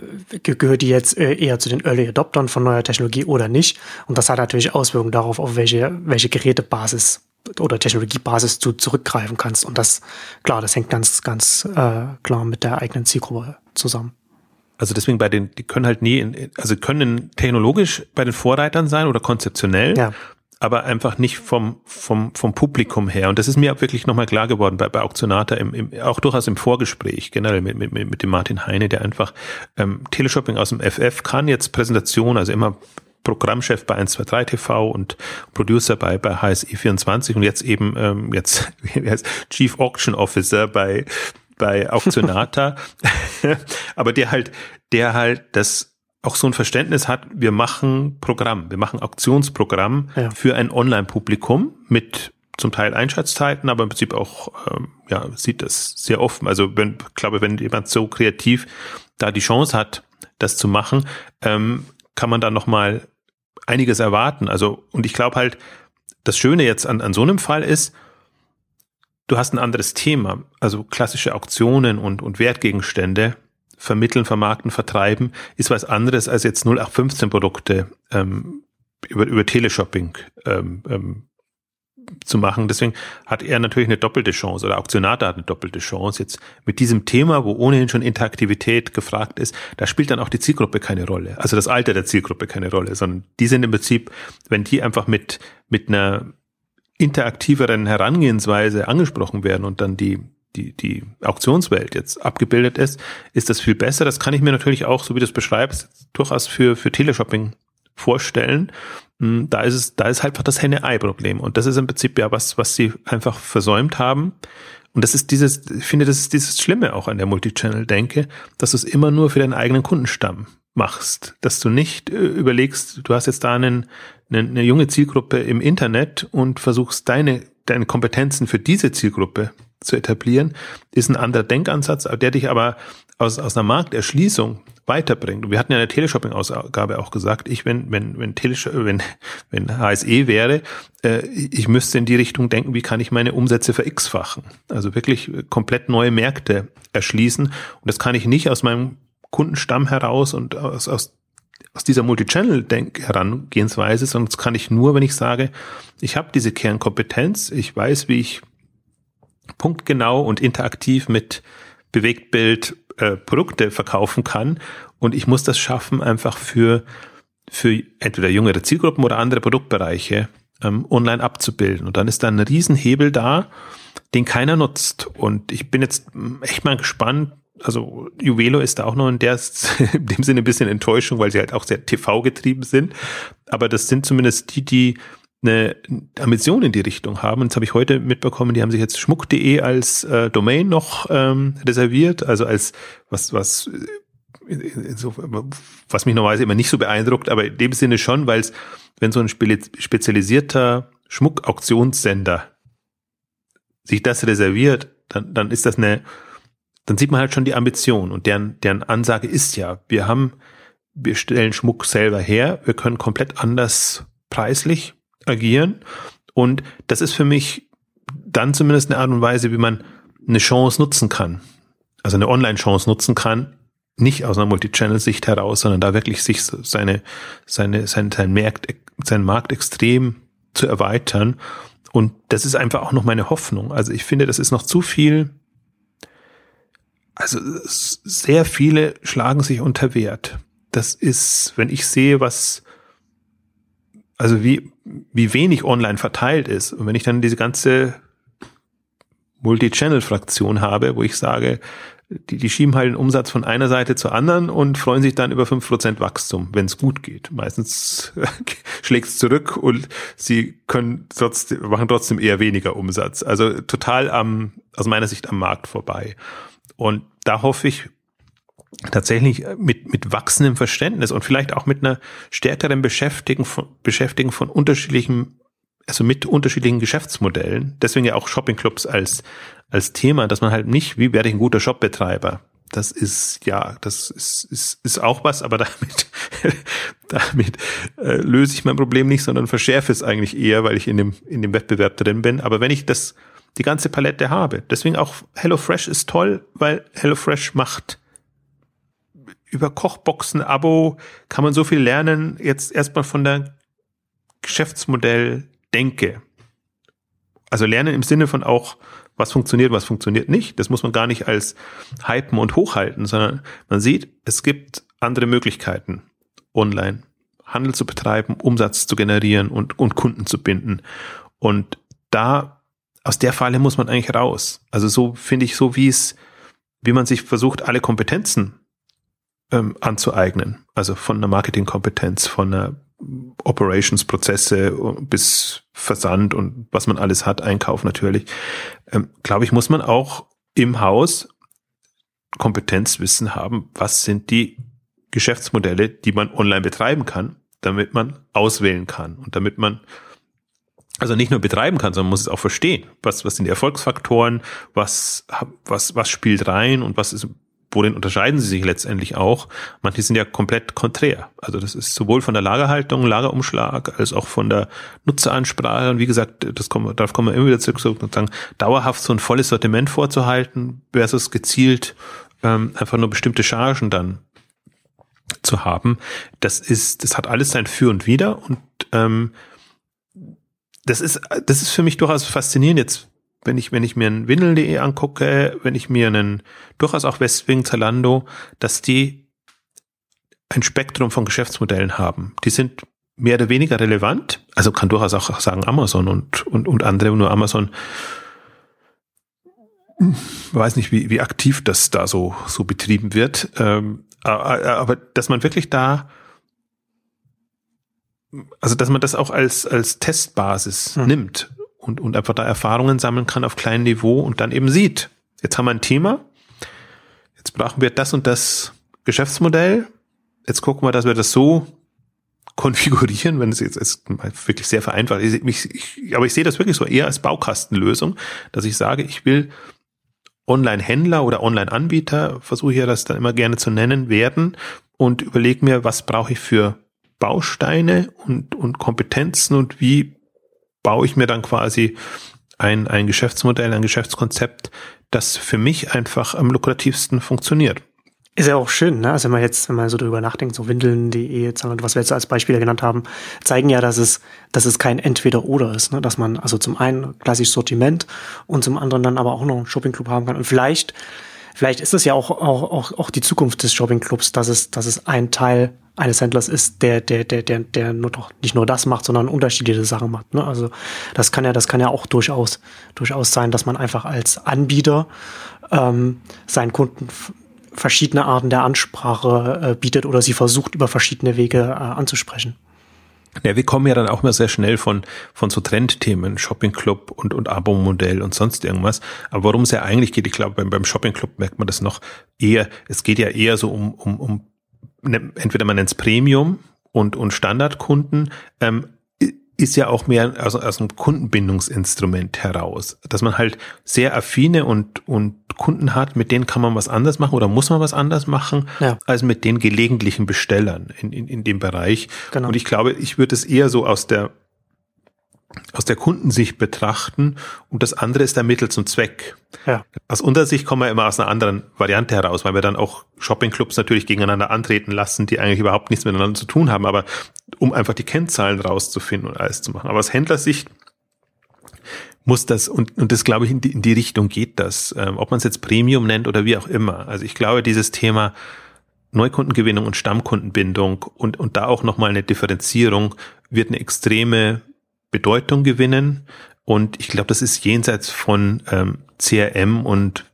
gehört die jetzt äh, eher zu den Early Adoptern von neuer Technologie oder nicht. Und das hat natürlich Auswirkungen darauf, auf welche, welche Gerätebasis oder Technologiebasis du zurückgreifen kannst. Und das, klar, das hängt ganz, ganz äh, klar mit der eigenen Zielgruppe zusammen. Also deswegen bei den, die können halt nie, also können technologisch bei den Vorreitern sein oder konzeptionell, ja. aber einfach nicht vom, vom, vom Publikum her. Und das ist mir auch wirklich nochmal klar geworden bei, bei Auktionata, im, im, auch durchaus im Vorgespräch, generell mit, mit, mit dem Martin Heine, der einfach ähm, Teleshopping aus dem FF kann, jetzt Präsentation, also immer Programmchef bei 123 TV und Producer bei, bei HSE24 und jetzt eben ähm, jetzt wie heißt, Chief Auction Officer bei, bei Auktionata. Aber der halt, der halt das auch so ein Verständnis hat, wir machen Programm, wir machen Auktionsprogramm ja. für ein Online-Publikum mit zum Teil Einschätzzeiten, aber im Prinzip auch, ähm, ja, sieht das sehr offen. Also wenn, ich glaube, wenn jemand so kreativ da die Chance hat, das zu machen, ähm, kann man da nochmal einiges erwarten. Also, und ich glaube halt, das Schöne jetzt an, an so einem Fall ist, du hast ein anderes Thema. Also klassische Auktionen und, und Wertgegenstände vermitteln, vermarkten, vertreiben, ist was anderes als jetzt 0815 Produkte ähm, über, über Teleshopping ähm, ähm, zu machen. Deswegen hat er natürlich eine doppelte Chance oder Auktionator hat eine doppelte Chance. Jetzt mit diesem Thema, wo ohnehin schon Interaktivität gefragt ist, da spielt dann auch die Zielgruppe keine Rolle. Also das Alter der Zielgruppe keine Rolle, sondern die sind im Prinzip, wenn die einfach mit, mit einer interaktiveren Herangehensweise angesprochen werden und dann die, die, die Auktionswelt jetzt abgebildet ist, ist das viel besser. Das kann ich mir natürlich auch, so wie du es beschreibst, durchaus für, für Teleshopping vorstellen. Hm, da ist es, da ist halt einfach das Henne-Ei-Problem. Und das ist im Prinzip ja was, was sie einfach versäumt haben. Und das ist dieses, ich finde, das ist dieses Schlimme auch an der Multichannel-Denke, dass du es immer nur für deinen eigenen Kundenstamm machst. Dass du nicht äh, überlegst, du hast jetzt da einen, eine, eine junge Zielgruppe im Internet und versuchst deine, deine Kompetenzen für diese Zielgruppe zu etablieren, ist ein anderer Denkansatz, der dich aber aus, aus einer Markterschließung weiterbringt. Wir hatten ja in der Teleshopping-Ausgabe auch gesagt, ich, wenn, wenn, wenn, Telesh wenn, wenn HSE wäre, äh, ich müsste in die Richtung denken, wie kann ich meine Umsätze ver-x-fachen? Also wirklich komplett neue Märkte erschließen. Und das kann ich nicht aus meinem Kundenstamm heraus und aus, aus aus dieser Multichannel-Herangehensweise, sondern das kann ich nur, wenn ich sage, ich habe diese Kernkompetenz, ich weiß, wie ich punktgenau und interaktiv mit Bewegtbild äh, Produkte verkaufen kann und ich muss das schaffen, einfach für, für entweder jüngere Zielgruppen oder andere Produktbereiche ähm, online abzubilden. Und dann ist da ein Riesenhebel da, den keiner nutzt. Und ich bin jetzt echt mal gespannt, also Juvelo ist da auch noch in, der, in dem Sinne ein bisschen Enttäuschung, weil sie halt auch sehr TV getrieben sind. Aber das sind zumindest die, die eine Ambition in die Richtung haben. Und das habe ich heute mitbekommen, die haben sich jetzt schmuck.de als äh, Domain noch ähm, reserviert, also als was, was äh, was mich normalerweise immer nicht so beeindruckt, aber in dem Sinne schon, weil es, wenn so ein spezialisierter Schmuckauktionssender sich das reserviert, dann, dann ist das eine, dann sieht man halt schon die Ambition. Und deren, deren Ansage ist ja, wir haben wir stellen Schmuck selber her, wir können komplett anders preislich agieren. Und das ist für mich dann zumindest eine Art und Weise, wie man eine Chance nutzen kann. Also eine Online-Chance nutzen kann, nicht aus einer Multichannel-Sicht heraus, sondern da wirklich sich seine, seine, sein, sein Markt, sein Markt extrem zu erweitern. Und das ist einfach auch noch meine Hoffnung. Also ich finde, das ist noch zu viel. Also sehr viele schlagen sich unter Wert. Das ist, wenn ich sehe, was, also wie, wie wenig online verteilt ist. Und wenn ich dann diese ganze Multi-Channel-Fraktion habe, wo ich sage, die, die schieben halt den Umsatz von einer Seite zur anderen und freuen sich dann über fünf Prozent Wachstum, wenn es gut geht. Meistens schlägt es zurück und sie können trotzdem, machen trotzdem eher weniger Umsatz. Also total am, aus meiner Sicht am Markt vorbei. Und da hoffe ich tatsächlich mit, mit wachsendem Verständnis und vielleicht auch mit einer stärkeren Beschäftigung von, Beschäftigung von unterschiedlichen also mit unterschiedlichen Geschäftsmodellen, deswegen ja auch Shoppingclubs als, als Thema, dass man halt nicht, wie werde ich ein guter Shopbetreiber? Das ist, ja, das ist, ist, ist auch was, aber damit, damit äh, löse ich mein Problem nicht, sondern verschärfe es eigentlich eher, weil ich in dem, in dem Wettbewerb drin bin. Aber wenn ich das, die ganze Palette habe, deswegen auch HelloFresh ist toll, weil HelloFresh macht über Kochboxen, Abo kann man so viel lernen, jetzt erstmal von der Geschäftsmodell denke. Also lernen im Sinne von auch, was funktioniert, was funktioniert nicht. Das muss man gar nicht als hypen und hochhalten, sondern man sieht, es gibt andere Möglichkeiten, online Handel zu betreiben, Umsatz zu generieren und, und Kunden zu binden. Und da, aus der Falle muss man eigentlich raus. Also so finde ich, so wie es, wie man sich versucht, alle Kompetenzen ähm, anzueignen. Also von einer Marketingkompetenz, von einer Operations-Prozesse bis Versand und was man alles hat, Einkauf natürlich, ähm, glaube ich, muss man auch im Haus Kompetenzwissen haben, was sind die Geschäftsmodelle, die man online betreiben kann, damit man auswählen kann und damit man also nicht nur betreiben kann, sondern muss es auch verstehen. Was, was sind die Erfolgsfaktoren? Was, was, was spielt rein und was ist worin unterscheiden sie sich letztendlich auch? Manche sind ja komplett konträr. Also das ist sowohl von der Lagerhaltung, Lagerumschlag, als auch von der Nutzeransprache. Und wie gesagt, das kommen, darauf kommen wir immer wieder zurück, sozusagen dauerhaft so ein volles Sortiment vorzuhalten, versus gezielt ähm, einfach nur bestimmte Chargen dann zu haben. Das ist, das hat alles sein Für und Wider und ähm, das ist, das ist für mich durchaus faszinierend jetzt wenn ich, wenn ich mir ein Windeln.de angucke, wenn ich mir einen, durchaus auch Westwing, Zalando, dass die ein Spektrum von Geschäftsmodellen haben. Die sind mehr oder weniger relevant. Also kann durchaus auch sagen Amazon und, und, und andere, nur Amazon weiß nicht, wie, wie aktiv das da so, so betrieben wird. Ähm, aber dass man wirklich da, also dass man das auch als, als Testbasis hm. nimmt und, und einfach da Erfahrungen sammeln kann auf kleinem Niveau und dann eben sieht, jetzt haben wir ein Thema, jetzt brauchen wir das und das Geschäftsmodell, jetzt gucken wir, dass wir das so konfigurieren, wenn es jetzt ist wirklich sehr vereinfacht ist. Ich, ich, aber ich sehe das wirklich so eher als Baukastenlösung, dass ich sage, ich will Online-Händler oder Online-Anbieter, versuche ich ja das dann immer gerne zu nennen, werden und überlege mir, was brauche ich für Bausteine und, und Kompetenzen und wie baue ich mir dann quasi ein, ein Geschäftsmodell, ein Geschäftskonzept, das für mich einfach am lukrativsten funktioniert. Ist ja auch schön, ne? Also wenn man jetzt, wenn man so drüber nachdenkt, so Windeln.de, was wir jetzt als Beispiele genannt haben, zeigen ja, dass es, dass es kein Entweder-Oder ist, ne? Dass man also zum einen klassisch Sortiment und zum anderen dann aber auch noch einen Shoppingclub haben kann. Und vielleicht, vielleicht ist es ja auch, auch, auch, auch die Zukunft des Shoppingclubs, dass es, dass es ein Teil eines Händlers ist, der, der, der, der, der nur doch nicht nur das macht, sondern unterschiedliche Sachen macht. Ne? Also das kann ja, das kann ja auch durchaus, durchaus sein, dass man einfach als Anbieter ähm, seinen Kunden verschiedene Arten der Ansprache äh, bietet oder sie versucht, über verschiedene Wege äh, anzusprechen. Ja, wir kommen ja dann auch mal sehr schnell von, von so Trendthemen, Shoppingclub und, und Abo-Modell und sonst irgendwas. Aber worum es ja eigentlich geht, ich glaube, beim, beim Shoppingclub merkt man das noch eher, es geht ja eher so um, um, um entweder man nennt es Premium und, und Standardkunden. Ähm, ist ja auch mehr aus, aus einem Kundenbindungsinstrument heraus, dass man halt sehr affine und, und Kunden hat, mit denen kann man was anders machen oder muss man was anders machen, ja. als mit den gelegentlichen Bestellern in, in, in dem Bereich. Genau. Und ich glaube, ich würde es eher so aus der aus der Kundensicht betrachten und das andere ist der Mittel zum Zweck. Ja. Aus unserer Sicht kommen wir immer aus einer anderen Variante heraus, weil wir dann auch Shoppingclubs natürlich gegeneinander antreten lassen, die eigentlich überhaupt nichts miteinander zu tun haben, aber um einfach die Kennzahlen rauszufinden und alles zu machen. Aber aus Händlersicht muss das, und, und das glaube ich, in die, in die Richtung geht das, ähm, ob man es jetzt Premium nennt oder wie auch immer. Also ich glaube, dieses Thema Neukundengewinnung und Stammkundenbindung und, und da auch nochmal eine Differenzierung wird eine extreme Bedeutung gewinnen. Und ich glaube, das ist jenseits von ähm, CRM und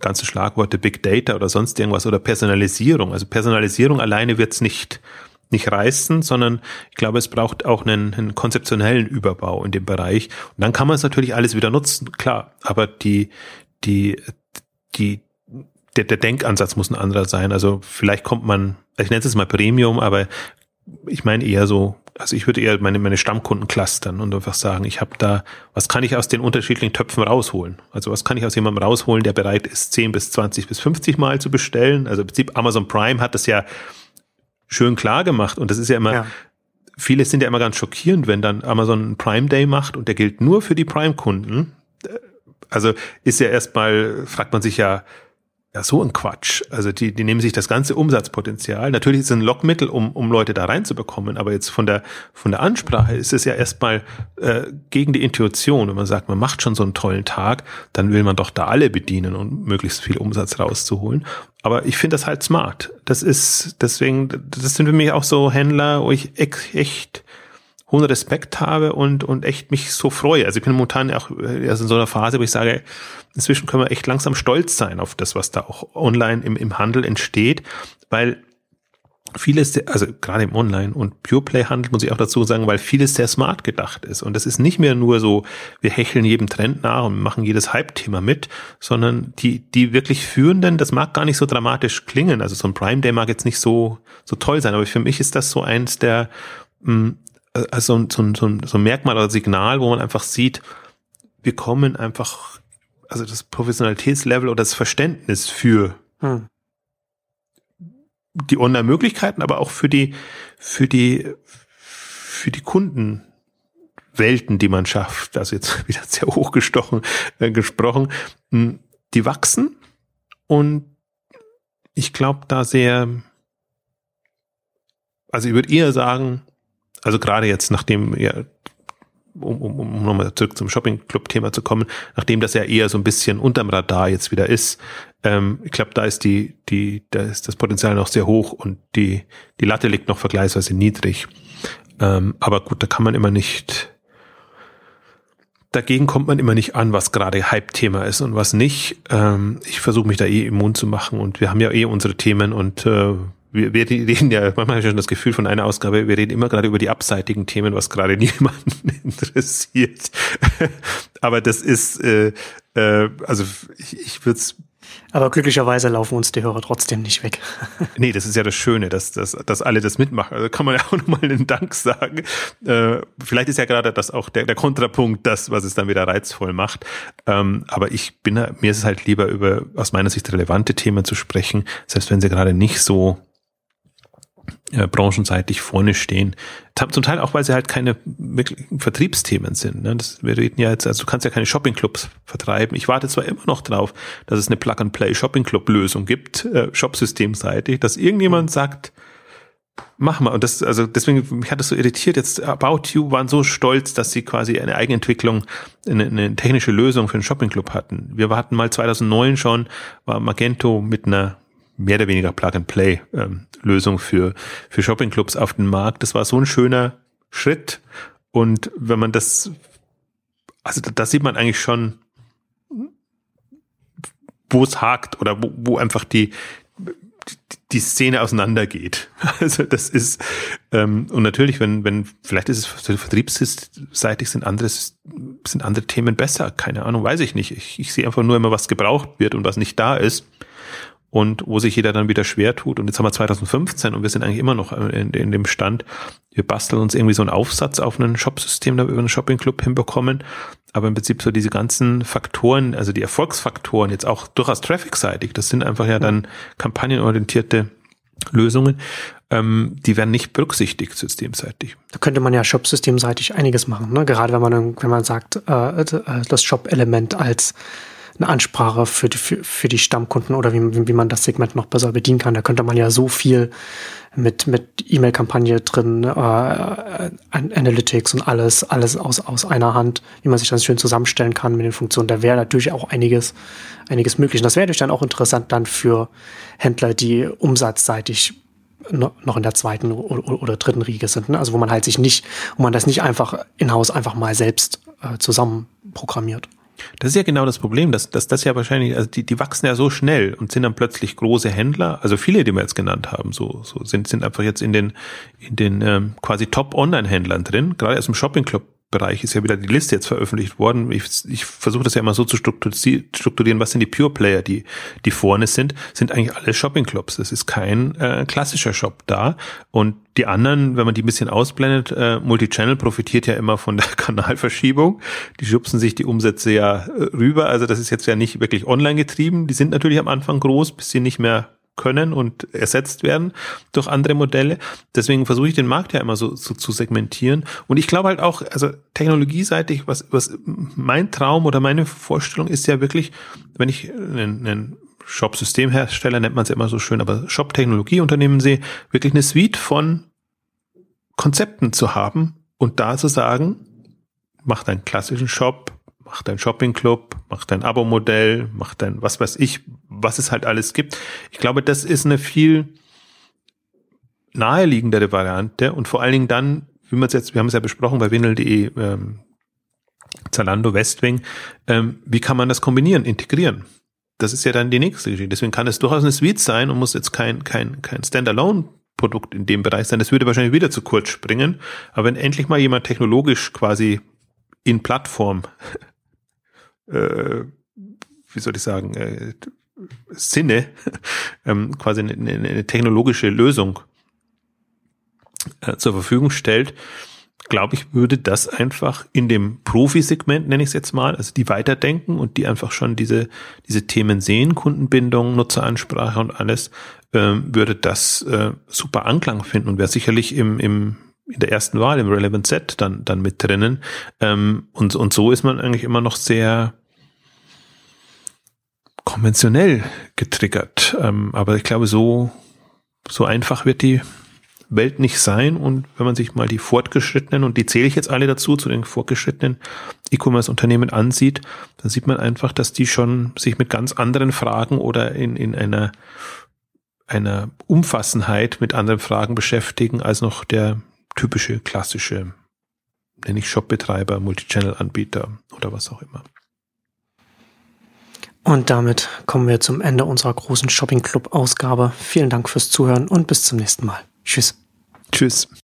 ganze Schlagworte Big Data oder sonst irgendwas oder Personalisierung. Also Personalisierung alleine wird es nicht, nicht reißen, sondern ich glaube, es braucht auch einen, einen konzeptionellen Überbau in dem Bereich. Und dann kann man es natürlich alles wieder nutzen, klar. Aber die, die, die, der, der Denkansatz muss ein anderer sein. Also vielleicht kommt man, ich nenne es mal Premium, aber ich meine eher so, also ich würde eher meine, meine Stammkunden clustern und einfach sagen, ich habe da, was kann ich aus den unterschiedlichen Töpfen rausholen? Also was kann ich aus jemandem rausholen, der bereit ist, 10 bis 20 bis 50 Mal zu bestellen? Also im Prinzip Amazon Prime hat das ja schön klar gemacht und das ist ja immer, ja. viele sind ja immer ganz schockierend, wenn dann Amazon Prime Day macht und der gilt nur für die Prime-Kunden. Also ist ja erstmal, fragt man sich ja, ja, so ein Quatsch. Also die, die nehmen sich das ganze Umsatzpotenzial. Natürlich ist es ein Lockmittel, um, um Leute da reinzubekommen, aber jetzt von der, von der Ansprache ist es ja erstmal äh, gegen die Intuition. Wenn man sagt, man macht schon so einen tollen Tag, dann will man doch da alle bedienen und möglichst viel Umsatz rauszuholen. Aber ich finde das halt smart. Das ist deswegen, das sind für mich auch so Händler, wo ich echt hohen Respekt habe und, und echt mich so freue. Also ich bin momentan auch also in so einer Phase, wo ich sage, inzwischen können wir echt langsam stolz sein auf das, was da auch online im, im Handel entsteht, weil vieles, also gerade im Online- und Pureplay-Handel muss ich auch dazu sagen, weil vieles sehr smart gedacht ist. Und das ist nicht mehr nur so, wir hecheln jedem Trend nach und machen jedes Hype-Thema mit, sondern die, die wirklich Führenden, das mag gar nicht so dramatisch klingen. Also so ein Prime Day mag jetzt nicht so, so toll sein, aber für mich ist das so eins der, mh, hm, also so, so, so ein Merkmal oder Signal, wo man einfach sieht, wir kommen einfach, also das Professionalitätslevel oder das Verständnis für hm. die Online-Möglichkeiten, aber auch für die, für die, für die Kundenwelten, die man schafft, also jetzt wieder sehr hochgestochen äh, gesprochen, hm, die wachsen und ich glaube da sehr, also ich würde eher sagen, also gerade jetzt, nachdem ja, um, um, um nochmal zurück zum Shopping-Club-Thema zu kommen, nachdem das ja eher so ein bisschen unterm Radar jetzt wieder ist, ähm, ich glaube, da ist die, die, da ist das Potenzial noch sehr hoch und die, die Latte liegt noch vergleichsweise niedrig. Ähm, aber gut, da kann man immer nicht, dagegen kommt man immer nicht an, was gerade Hype-Thema ist und was nicht. Ähm, ich versuche mich da eh immun zu machen und wir haben ja eh unsere Themen und äh, wir, wir reden ja, manchmal habe ich schon das Gefühl von einer Ausgabe, wir reden immer gerade über die abseitigen Themen, was gerade niemanden interessiert. Aber das ist, äh, äh, also ich, ich würde es aber glücklicherweise laufen uns die Hörer trotzdem nicht weg. nee, das ist ja das Schöne, dass, dass, dass alle das mitmachen. Also kann man ja auch nochmal einen Dank sagen. Äh, vielleicht ist ja gerade das auch der, der Kontrapunkt, das, was es dann wieder reizvoll macht. Ähm, aber ich bin, mir ist es halt lieber über aus meiner Sicht relevante Themen zu sprechen, selbst wenn sie gerade nicht so äh, branchenseitig vorne stehen. Zum Teil auch, weil sie halt keine Vertriebsthemen sind. Ne? Das, wir reden ja jetzt, also du kannst ja keine Shoppingclubs vertreiben. Ich warte zwar immer noch drauf, dass es eine Plug-and-Play Shopping-Club-Lösung gibt, äh, Shopsystemseitig, dass irgendjemand sagt, mach mal. Und das, also deswegen, mich hat das so irritiert. Jetzt About You waren so stolz, dass sie quasi eine Eigenentwicklung, eine, eine technische Lösung für einen Shopping-Club hatten. Wir hatten mal 2009 schon, war Magento mit einer mehr oder weniger Plug-and-Play-Lösung ähm, für, für Shopping-Clubs auf den Markt. Das war so ein schöner Schritt. Und wenn man das, also da, da sieht man eigentlich schon, wo es hakt oder wo, wo einfach die, die Szene auseinandergeht. Also das ist ähm, und natürlich, wenn wenn vielleicht ist es vertriebsseitig sind anderes sind andere Themen besser. Keine Ahnung, weiß ich nicht. Ich, ich sehe einfach nur immer, was gebraucht wird und was nicht da ist. Und wo sich jeder dann wieder schwer tut. Und jetzt haben wir 2015 und wir sind eigentlich immer noch in, in dem Stand, wir basteln uns irgendwie so einen Aufsatz auf ein Shopsystem, da wir über einen Shopping-Club hinbekommen. Aber im Prinzip so diese ganzen Faktoren, also die Erfolgsfaktoren, jetzt auch durchaus traffic-seitig, das sind einfach ja dann kampagnenorientierte Lösungen, ähm, die werden nicht berücksichtigt systemseitig. Da könnte man ja Shop-systemseitig einiges machen, ne? gerade wenn man, wenn man sagt, äh, äh das Shop-Element als eine Ansprache für die, für, für die Stammkunden oder wie, wie man das Segment noch besser bedienen kann. Da könnte man ja so viel mit, mit E-Mail-Kampagne drin, äh, Analytics und alles, alles aus, aus einer Hand, wie man sich das schön zusammenstellen kann mit den Funktionen. Da wäre natürlich auch einiges, einiges möglich. Und das wäre natürlich dann auch interessant dann für Händler, die umsatzseitig noch in der zweiten oder dritten Riege sind. Ne? Also wo man halt sich nicht, wo man das nicht einfach in-house einfach mal selbst äh, zusammen programmiert. Das ist ja genau das Problem, dass, dass das ja wahrscheinlich, also die, die wachsen ja so schnell und sind dann plötzlich große Händler. Also viele, die wir jetzt genannt haben, so, so sind, sind einfach jetzt in den, in den ähm, quasi Top-Online-Händlern drin, gerade aus dem Shopping-Club Bereich ist ja wieder die Liste jetzt veröffentlicht worden. Ich, ich versuche das ja immer so zu strukturieren, was sind die Pure Player, die, die vorne sind, sind eigentlich alle Shopping Clubs. Es ist kein äh, klassischer Shop da. Und die anderen, wenn man die ein bisschen ausblendet, äh, Multichannel profitiert ja immer von der Kanalverschiebung. Die schubsen sich die Umsätze ja äh, rüber. Also das ist jetzt ja nicht wirklich online getrieben. Die sind natürlich am Anfang groß, bis sie nicht mehr können und ersetzt werden durch andere Modelle. Deswegen versuche ich den Markt ja immer so, so zu segmentieren. Und ich glaube halt auch, also technologieseitig, was, was mein Traum oder meine Vorstellung ist ja wirklich, wenn ich einen, einen Shop-Systemhersteller nennt man es ja immer so schön, aber Shop-Technologieunternehmen sehe, wirklich eine Suite von Konzepten zu haben und da zu sagen, macht einen klassischen Shop, mach dein Shopping-Club, mach dein Abo-Modell, mach dein was weiß ich, was es halt alles gibt. Ich glaube, das ist eine viel naheliegendere Variante und vor allen Dingen dann, wie man es jetzt, wir haben es ja besprochen bei winel.de, ähm, Zalando, Westwing, ähm, wie kann man das kombinieren, integrieren? Das ist ja dann die nächste Geschichte. Deswegen kann es durchaus eine Suite sein und muss jetzt kein, kein, kein Standalone Produkt in dem Bereich sein. Das würde wahrscheinlich wieder zu kurz springen. Aber wenn endlich mal jemand technologisch quasi in Plattform äh, wie soll ich sagen, äh, Sinne, ähm, quasi eine, eine, technologische Lösung äh, zur Verfügung stellt, glaube ich, würde das einfach in dem Profi-Segment, nenne ich es jetzt mal, also die weiterdenken und die einfach schon diese, diese Themen sehen, Kundenbindung, Nutzeransprache und alles, ähm, würde das äh, super Anklang finden und wäre sicherlich im, im, in der ersten Wahl, im Relevant Set dann, dann mit drinnen. Ähm, und, und so ist man eigentlich immer noch sehr, konventionell getriggert. Ähm, aber ich glaube, so, so einfach wird die Welt nicht sein. Und wenn man sich mal die fortgeschrittenen, und die zähle ich jetzt alle dazu, zu den fortgeschrittenen E-Commerce-Unternehmen ansieht, dann sieht man einfach, dass die schon sich mit ganz anderen Fragen oder in, in einer, einer Umfassenheit mit anderen Fragen beschäftigen, als noch der typische, klassische, nenne ich Shopbetreiber, Multichannel-Anbieter oder was auch immer. Und damit kommen wir zum Ende unserer großen Shopping Club Ausgabe. Vielen Dank fürs Zuhören und bis zum nächsten Mal. Tschüss. Tschüss.